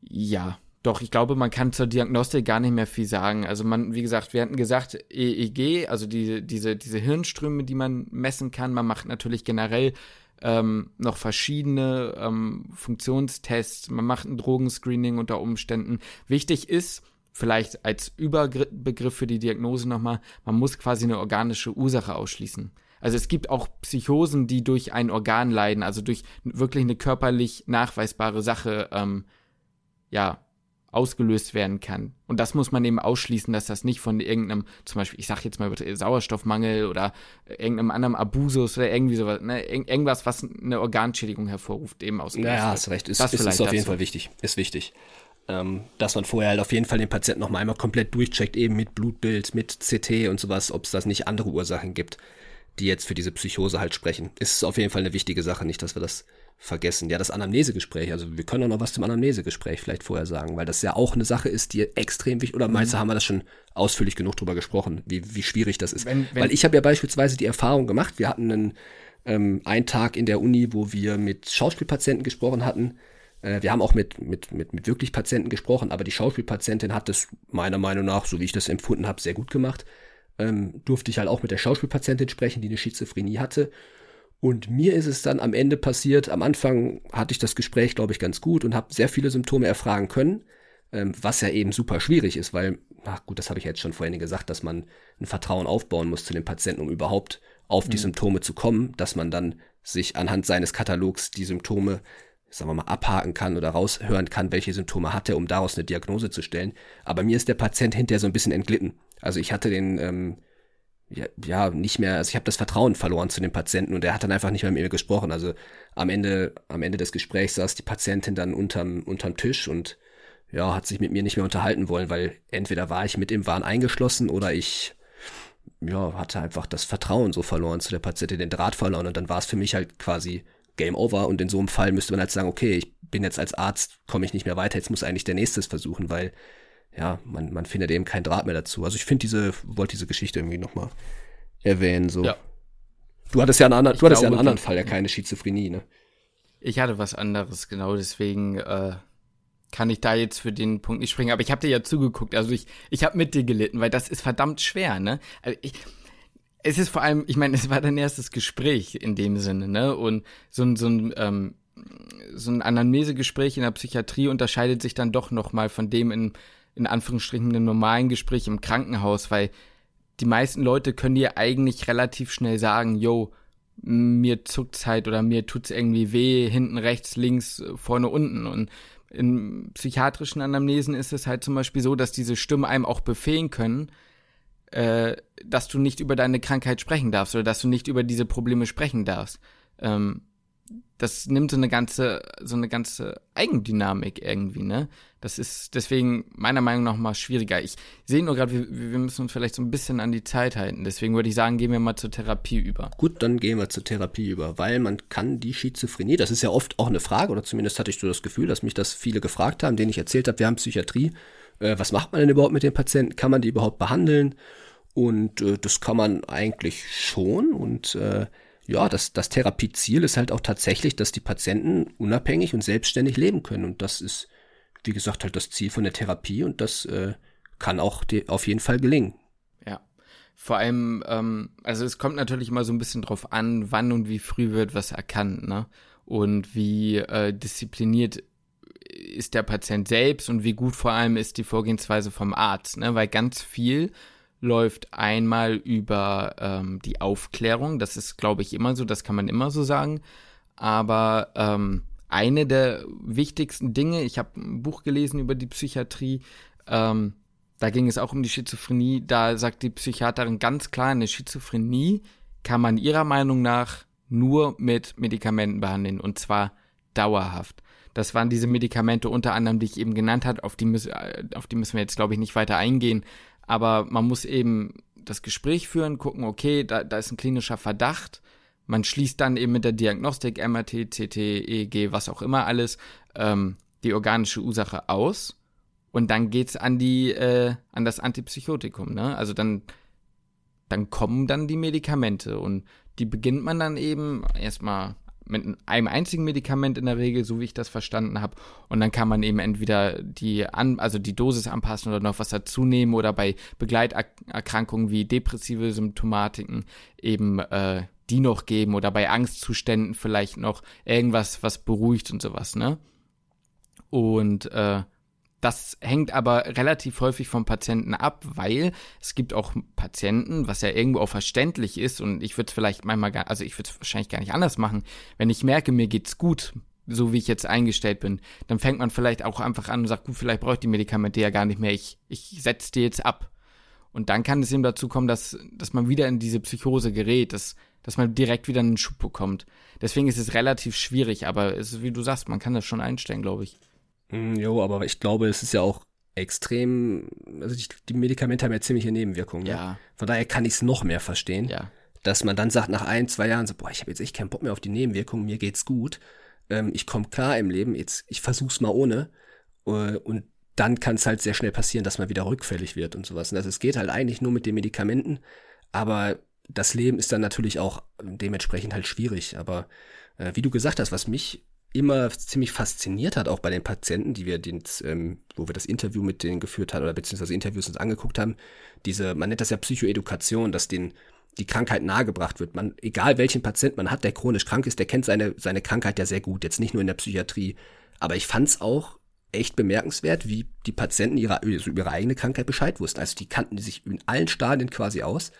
Ja, doch, ich glaube, man kann zur Diagnostik gar nicht mehr viel sagen. Also man, wie gesagt, wir hatten gesagt, EEG, also die, diese, diese Hirnströme, die man messen kann. Man macht natürlich generell ähm, noch verschiedene ähm, Funktionstests. Man macht ein Drogenscreening unter Umständen. Wichtig ist, vielleicht als Überbegriff für die Diagnose nochmal, man muss quasi eine organische Ursache ausschließen. Also es gibt auch Psychosen, die durch ein Organ leiden, also durch wirklich eine körperlich nachweisbare Sache ähm, ja, ausgelöst werden kann. Und das muss man eben ausschließen, dass das nicht von irgendeinem, zum Beispiel, ich sag jetzt mal Sauerstoffmangel oder irgendeinem anderen Abusus oder irgendwie sowas, ne, irgendwas, was eine Organschädigung hervorruft, eben ausgelöst Ja, hast recht. Ist, das ist, ist auf jeden Fall wichtig. Ist wichtig. Ähm, dass man vorher halt auf jeden Fall den Patienten noch mal einmal komplett durchcheckt, eben mit Blutbild, mit CT und sowas, ob es das nicht andere Ursachen gibt, die jetzt für diese Psychose halt sprechen. Ist auf jeden Fall eine wichtige Sache, nicht, dass wir das vergessen. Ja, das Anamnesegespräch, also wir können auch noch was zum Anamnesegespräch vielleicht vorher sagen, weil das ja auch eine Sache ist, die extrem wichtig, oder meinst du, mhm. haben wir das schon ausführlich genug drüber gesprochen, wie, wie schwierig das ist. Wenn, wenn weil ich habe ja beispielsweise die Erfahrung gemacht, wir hatten einen, ähm, einen Tag in der Uni, wo wir mit Schauspielpatienten gesprochen hatten, äh, wir haben auch mit, mit, mit, mit wirklich Patienten gesprochen, aber die Schauspielpatientin hat das meiner Meinung nach, so wie ich das empfunden habe, sehr gut gemacht. Ähm, durfte ich halt auch mit der Schauspielpatientin sprechen, die eine Schizophrenie hatte. Und mir ist es dann am Ende passiert, am Anfang hatte ich das Gespräch, glaube ich, ganz gut und habe sehr viele Symptome erfragen können, ähm, was ja eben super schwierig ist, weil, ach gut, das habe ich jetzt schon vorhin gesagt, dass man ein Vertrauen aufbauen muss zu dem Patienten, um überhaupt auf die mhm. Symptome zu kommen, dass man dann sich anhand seines Katalogs die Symptome sagen wir mal, abhaken kann oder raushören kann, welche Symptome hat er, um daraus eine Diagnose zu stellen. Aber mir ist der Patient hinterher so ein bisschen entglitten. Also ich hatte den, ähm, ja, ja, nicht mehr, also ich habe das Vertrauen verloren zu dem Patienten und er hat dann einfach nicht mehr mit mir gesprochen. Also am Ende, am Ende des Gesprächs saß die Patientin dann unterm, unterm Tisch und ja, hat sich mit mir nicht mehr unterhalten wollen, weil entweder war ich mit im Wahn eingeschlossen oder ich ja, hatte einfach das Vertrauen so verloren zu der Patientin, den Draht verloren und dann war es für mich halt quasi Game Over und in so einem Fall müsste man halt sagen, okay, ich bin jetzt als Arzt, komme ich nicht mehr weiter, jetzt muss eigentlich der nächste versuchen, weil ja, man, man findet eben keinen Draht mehr dazu. Also ich finde diese, wollte diese Geschichte irgendwie nochmal erwähnen, so. Ja. Du hattest ja einen anderen, du hattest glaube, ja einen anderen Fall, ja keine Schizophrenie, ne? Ich hatte was anderes, genau, deswegen äh, kann ich da jetzt für den Punkt nicht springen. Aber ich habe dir ja zugeguckt, also ich, ich habe mit dir gelitten, weil das ist verdammt schwer, ne? Also ich, es ist vor allem, ich meine, es war dein erstes Gespräch in dem Sinne, ne? Und so ein, so ein, ähm, so ein Anamnesegespräch in der Psychiatrie unterscheidet sich dann doch nochmal von dem in, in Anführungsstrichen einem normalen Gespräch im Krankenhaus, weil die meisten Leute können dir eigentlich relativ schnell sagen, yo, mir zuckt's halt oder mir tut's irgendwie weh, hinten rechts, links, vorne, unten. Und in psychiatrischen Anamnesen ist es halt zum Beispiel so, dass diese Stimmen einem auch befehlen können, äh, dass du nicht über deine Krankheit sprechen darfst oder dass du nicht über diese Probleme sprechen darfst. Ähm, das nimmt so eine ganze, so eine ganze Eigendynamik irgendwie, ne? Das ist deswegen meiner Meinung nach mal schwieriger. Ich sehe nur gerade, wir, wir müssen uns vielleicht so ein bisschen an die Zeit halten. Deswegen würde ich sagen, gehen wir mal zur Therapie über. Gut, dann gehen wir zur Therapie über, weil man kann die Schizophrenie, das ist ja oft auch eine Frage, oder zumindest hatte ich so das Gefühl, dass mich das viele gefragt haben, denen ich erzählt habe, wir haben Psychiatrie. Äh, was macht man denn überhaupt mit den Patienten? Kann man die überhaupt behandeln? Und äh, das kann man eigentlich schon. Und äh, ja, das, das Therapieziel ist halt auch tatsächlich, dass die Patienten unabhängig und selbstständig leben können. Und das ist, wie gesagt, halt das Ziel von der Therapie und das äh, kann auch auf jeden Fall gelingen. Ja. Vor allem, ähm, also es kommt natürlich immer so ein bisschen drauf an, wann und wie früh wird was erkannt, ne? Und wie äh, diszipliniert ist der Patient selbst und wie gut vor allem ist die Vorgehensweise vom Arzt, ne? Weil ganz viel läuft einmal über ähm, die Aufklärung. Das ist, glaube ich, immer so, das kann man immer so sagen. Aber ähm, eine der wichtigsten Dinge, ich habe ein Buch gelesen über die Psychiatrie, ähm, da ging es auch um die Schizophrenie, da sagt die Psychiaterin ganz klar, eine Schizophrenie kann man ihrer Meinung nach nur mit Medikamenten behandeln und zwar dauerhaft. Das waren diese Medikamente unter anderem, die ich eben genannt habe, auf die, müssen, äh, auf die müssen wir jetzt, glaube ich, nicht weiter eingehen. Aber man muss eben das Gespräch führen, gucken, okay, da, da ist ein klinischer Verdacht. Man schließt dann eben mit der Diagnostik, MRT, CT, EEG, was auch immer alles, ähm, die organische Ursache aus. Und dann geht's an äh, an das Antipsychotikum, ne? Also dann, dann kommen dann die Medikamente und die beginnt man dann eben erstmal mit einem einzigen Medikament in der Regel, so wie ich das verstanden habe. Und dann kann man eben entweder die an, also die Dosis anpassen oder noch was dazu nehmen oder bei Begleiterkrankungen wie depressive Symptomatiken eben äh, die noch geben oder bei Angstzuständen vielleicht noch irgendwas, was beruhigt und sowas, ne? Und äh, das hängt aber relativ häufig vom Patienten ab, weil es gibt auch Patienten, was ja irgendwo auch verständlich ist und ich würde es vielleicht manchmal gar, also ich würde es wahrscheinlich gar nicht anders machen. Wenn ich merke, mir geht's gut so wie ich jetzt eingestellt bin, dann fängt man vielleicht auch einfach an und sagt, gut, vielleicht brauche ich die Medikamente ja gar nicht mehr, ich, ich setze die jetzt ab. Und dann kann es eben dazu kommen, dass, dass man wieder in diese Psychose gerät, dass, dass man direkt wieder einen Schub bekommt. Deswegen ist es relativ schwierig, aber es ist, wie du sagst, man kann das schon einstellen, glaube ich. Mm, jo, aber ich glaube, es ist ja auch extrem, also die, die Medikamente haben ja ziemliche Nebenwirkungen. Ne? Ja. Von daher kann ich es noch mehr verstehen, Ja. dass man dann sagt nach ein, zwei Jahren so, boah, ich habe jetzt echt keinen Bock mehr auf die Nebenwirkungen, mir geht's gut, ähm, ich komme klar im Leben, jetzt ich versuch's mal ohne äh, und dann kann es halt sehr schnell passieren, dass man wieder rückfällig wird und sowas. Und also es geht halt eigentlich nur mit den Medikamenten, aber das Leben ist dann natürlich auch dementsprechend halt schwierig. Aber äh, wie du gesagt hast, was mich immer ziemlich fasziniert hat, auch bei den Patienten, die wir den, ähm, wo wir das Interview mit denen geführt haben oder beziehungsweise Interviews uns angeguckt haben, diese, man nennt das ja Psychoedukation, dass denen die Krankheit nahegebracht wird. Man, egal welchen Patient man hat, der chronisch krank ist, der kennt seine, seine Krankheit ja sehr gut, jetzt nicht nur in der Psychiatrie. Aber ich fand's auch echt bemerkenswert, wie die Patienten ihre, also ihre eigene Krankheit Bescheid wussten. Also die kannten sich in allen Stadien quasi aus.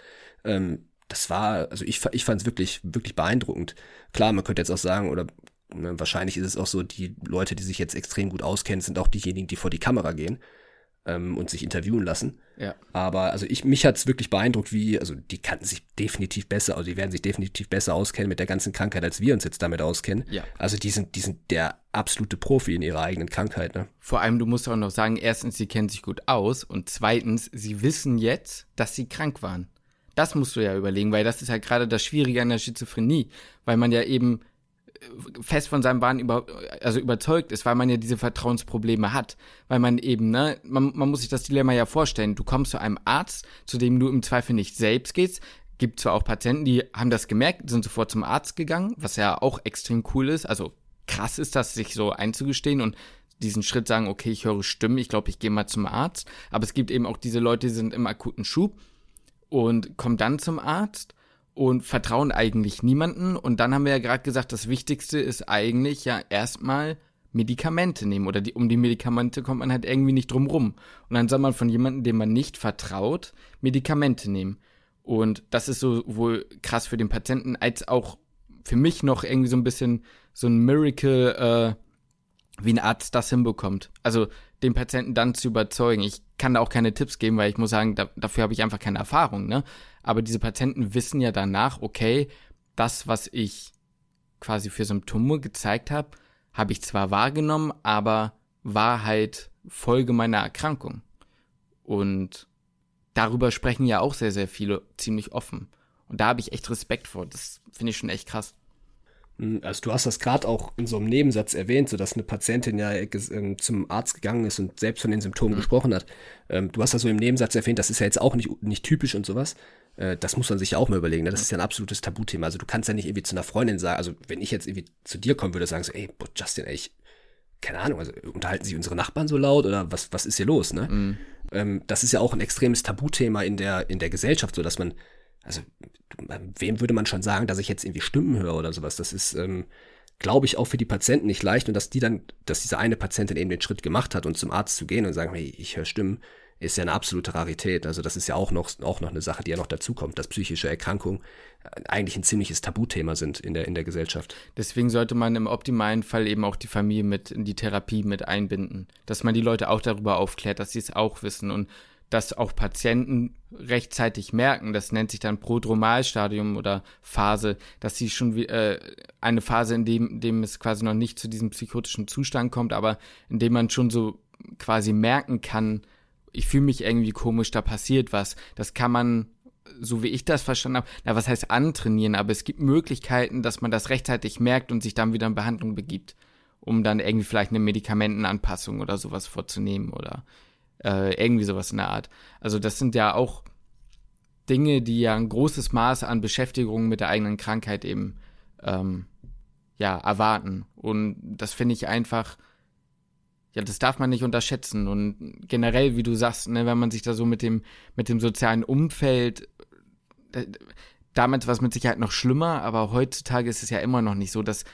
Ähm, das war, also ich, ich fand es wirklich, wirklich beeindruckend. Klar, man könnte jetzt auch sagen, oder ne, wahrscheinlich ist es auch so, die Leute, die sich jetzt extrem gut auskennen, sind auch diejenigen, die vor die Kamera gehen ähm, und sich interviewen lassen. Ja. Aber also ich, mich hat's wirklich beeindruckt, wie, also die kannten sich definitiv besser, also die werden sich definitiv besser auskennen mit der ganzen Krankheit, als wir uns jetzt damit auskennen. Ja. Also die sind, die sind der absolute Profi in ihrer eigenen Krankheit, ne? Vor allem, du musst auch noch sagen, erstens, sie kennen sich gut aus und zweitens, sie wissen jetzt, dass sie krank waren. Das musst du ja überlegen, weil das ist ja gerade das Schwierige an der Schizophrenie, weil man ja eben fest von seinem Wahn über, also überzeugt ist, weil man ja diese Vertrauensprobleme hat, weil man eben, ne, man, man muss sich das Dilemma ja vorstellen, du kommst zu einem Arzt, zu dem du im Zweifel nicht selbst gehst, gibt zwar auch Patienten, die haben das gemerkt, sind sofort zum Arzt gegangen, was ja auch extrem cool ist, also krass ist das, sich so einzugestehen und diesen Schritt sagen, okay, ich höre Stimmen, ich glaube, ich gehe mal zum Arzt, aber es gibt eben auch diese Leute, die sind im akuten Schub und kommen dann zum Arzt und vertrauen eigentlich niemanden. Und dann haben wir ja gerade gesagt, das Wichtigste ist eigentlich ja erstmal Medikamente nehmen. Oder die, um die Medikamente kommt man halt irgendwie nicht drum rum. Und dann soll man von jemandem, dem man nicht vertraut, Medikamente nehmen. Und das ist sowohl krass für den Patienten als auch für mich noch irgendwie so ein bisschen so ein Miracle, äh, wie ein Arzt das hinbekommt. Also den Patienten dann zu überzeugen. Ich kann da auch keine Tipps geben, weil ich muss sagen, da, dafür habe ich einfach keine Erfahrung. Ne? Aber diese Patienten wissen ja danach, okay, das, was ich quasi für Symptome gezeigt habe, habe ich zwar wahrgenommen, aber war halt Folge meiner Erkrankung. Und darüber sprechen ja auch sehr, sehr viele ziemlich offen. Und da habe ich echt Respekt vor. Das finde ich schon echt krass. Also du hast das gerade auch in so einem Nebensatz erwähnt, so dass eine Patientin ja ähm, zum Arzt gegangen ist und selbst von den Symptomen mhm. gesprochen hat. Ähm, du hast das so im Nebensatz erwähnt, das ist ja jetzt auch nicht, nicht typisch und sowas. Äh, das muss man sich ja auch mal überlegen. Ne? Das ist ja ein absolutes Tabuthema. Also du kannst ja nicht irgendwie zu einer Freundin sagen, also wenn ich jetzt irgendwie zu dir kommen würde, sagen so, ey, boah, Justin, ey, ich, keine Ahnung, also unterhalten sich unsere Nachbarn so laut oder was, was ist hier los, ne? Mhm. Ähm, das ist ja auch ein extremes Tabuthema in der, in der Gesellschaft, so dass man, also wem würde man schon sagen, dass ich jetzt irgendwie Stimmen höre oder sowas? Das ist, ähm, glaube ich, auch für die Patienten nicht leicht und dass die dann, dass diese eine Patientin eben den Schritt gemacht hat und zum Arzt zu gehen und sagen, hey, ich höre Stimmen, ist ja eine absolute Rarität. Also das ist ja auch noch, auch noch eine Sache, die ja noch dazukommt, dass psychische Erkrankungen eigentlich ein ziemliches Tabuthema sind in der, in der Gesellschaft. Deswegen sollte man im optimalen Fall eben auch die Familie mit in die Therapie mit einbinden. Dass man die Leute auch darüber aufklärt, dass sie es auch wissen und dass auch Patienten rechtzeitig merken, das nennt sich dann Prodromalstadium oder Phase, dass sie schon äh, eine Phase, in dem, dem es quasi noch nicht zu diesem psychotischen Zustand kommt, aber in dem man schon so quasi merken kann, ich fühle mich irgendwie komisch, da passiert was. Das kann man, so wie ich das verstanden habe, na, was heißt antrainieren, aber es gibt Möglichkeiten, dass man das rechtzeitig merkt und sich dann wieder in Behandlung begibt, um dann irgendwie vielleicht eine Medikamentenanpassung oder sowas vorzunehmen oder äh, irgendwie sowas in der Art. Also das sind ja auch Dinge, die ja ein großes Maß an Beschäftigung mit der eigenen Krankheit eben ähm, ja erwarten. Und das finde ich einfach, ja, das darf man nicht unterschätzen. Und generell, wie du sagst, ne, wenn man sich da so mit dem mit dem sozialen Umfeld damals war es mit Sicherheit noch schlimmer, aber heutzutage ist es ja immer noch nicht so, dass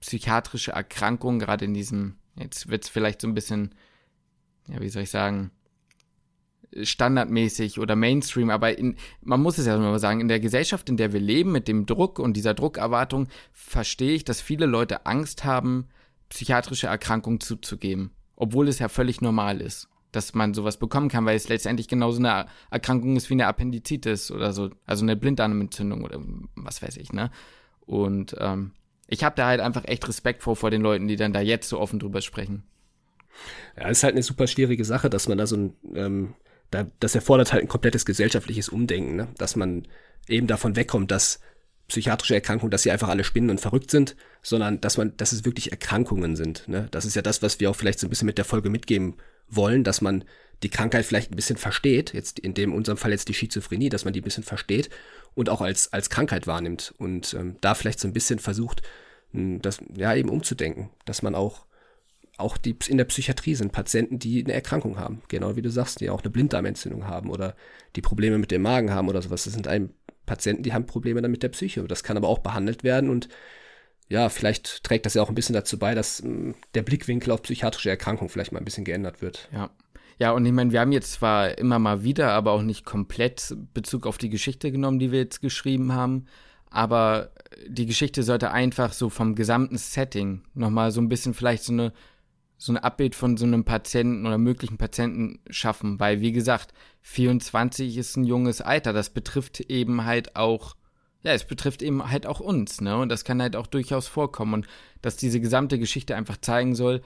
psychiatrische Erkrankungen gerade in diesem, jetzt wird es vielleicht so ein bisschen, ja, wie soll ich sagen, standardmäßig oder Mainstream, aber in, man muss es ja mal sagen, in der Gesellschaft, in der wir leben, mit dem Druck und dieser Druckerwartung, verstehe ich, dass viele Leute Angst haben, psychiatrische Erkrankung zuzugeben, obwohl es ja völlig normal ist, dass man sowas bekommen kann, weil es letztendlich genauso eine Erkrankung ist wie eine Appendizitis oder so, also eine Blinddarmentzündung oder was weiß ich, ne? Und ähm, ich habe da halt einfach echt Respekt vor vor den Leuten, die dann da jetzt so offen drüber sprechen. Ja, ist halt eine super schwierige Sache, dass man da so ein, ähm, da, das erfordert halt ein komplettes gesellschaftliches Umdenken, ne? dass man eben davon wegkommt, dass psychiatrische Erkrankungen, dass sie einfach alle spinnen und verrückt sind, sondern dass man, dass es wirklich Erkrankungen sind. Ne? Das ist ja das, was wir auch vielleicht so ein bisschen mit der Folge mitgeben wollen, dass man die Krankheit vielleicht ein bisschen versteht, jetzt in dem unserem Fall jetzt die Schizophrenie, dass man die ein bisschen versteht und auch als, als Krankheit wahrnimmt und ähm, da vielleicht so ein bisschen versucht, das ja eben umzudenken, dass man auch auch die in der Psychiatrie sind Patienten, die eine Erkrankung haben, genau wie du sagst, die auch eine Blinddarmentzündung haben oder die Probleme mit dem Magen haben oder sowas. Das sind einem Patienten, die haben Probleme dann mit der Psyche. Das kann aber auch behandelt werden und ja, vielleicht trägt das ja auch ein bisschen dazu bei, dass mh, hm, der Blickwinkel auf psychiatrische Erkrankungen vielleicht mal ein bisschen geändert wird. Ja. Ja, und ich meine, wir haben jetzt zwar immer mal wieder, aber auch nicht komplett Bezug auf die Geschichte genommen, die wir jetzt geschrieben haben, aber die Geschichte sollte einfach so vom gesamten Setting nochmal so ein bisschen vielleicht so eine so ein Abbild von so einem Patienten oder möglichen Patienten schaffen, weil wie gesagt, 24 ist ein junges Alter, das betrifft eben halt auch ja, es betrifft eben halt auch uns, ne? Und das kann halt auch durchaus vorkommen. Und dass diese gesamte Geschichte einfach zeigen soll,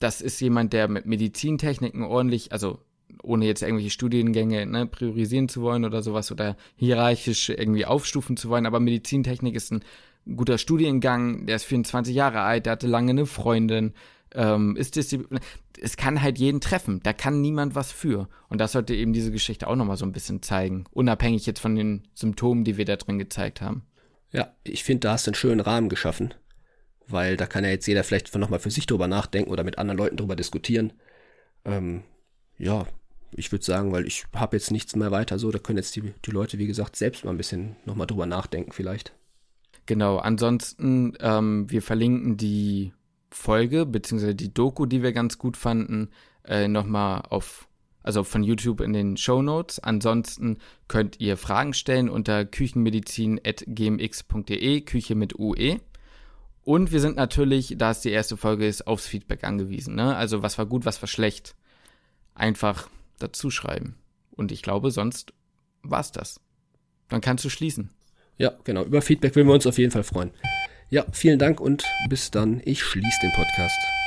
das ist jemand, der mit Medizintechniken ordentlich, also ohne jetzt irgendwelche Studiengänge ne, priorisieren zu wollen oder sowas oder hierarchisch irgendwie aufstufen zu wollen, aber Medizintechnik ist ein ein guter Studiengang, der ist 24 Jahre alt, der hatte lange eine Freundin, ähm, ist disziplin es kann halt jeden treffen, da kann niemand was für. Und das sollte eben diese Geschichte auch nochmal so ein bisschen zeigen, unabhängig jetzt von den Symptomen, die wir da drin gezeigt haben. Ja, ich finde, da hast du einen schönen Rahmen geschaffen, weil da kann ja jetzt jeder vielleicht nochmal für sich drüber nachdenken oder mit anderen Leuten drüber diskutieren. Ähm, ja, ich würde sagen, weil ich habe jetzt nichts mehr weiter so, da können jetzt die, die Leute, wie gesagt, selbst mal ein bisschen nochmal drüber nachdenken vielleicht. Genau, ansonsten, ähm, wir verlinken die Folge, beziehungsweise die Doku, die wir ganz gut fanden, äh, nochmal auf, also von YouTube in den Show Notes. Ansonsten könnt ihr Fragen stellen unter küchenmedizin.gmx.de, Küche mit UE. Und wir sind natürlich, da es die erste Folge ist, aufs Feedback angewiesen. Ne? Also was war gut, was war schlecht. Einfach dazu schreiben. Und ich glaube, sonst war's das. Dann kannst du schließen. Ja, genau. Über Feedback würden wir uns auf jeden Fall freuen. Ja, vielen Dank und bis dann. Ich schließe den Podcast.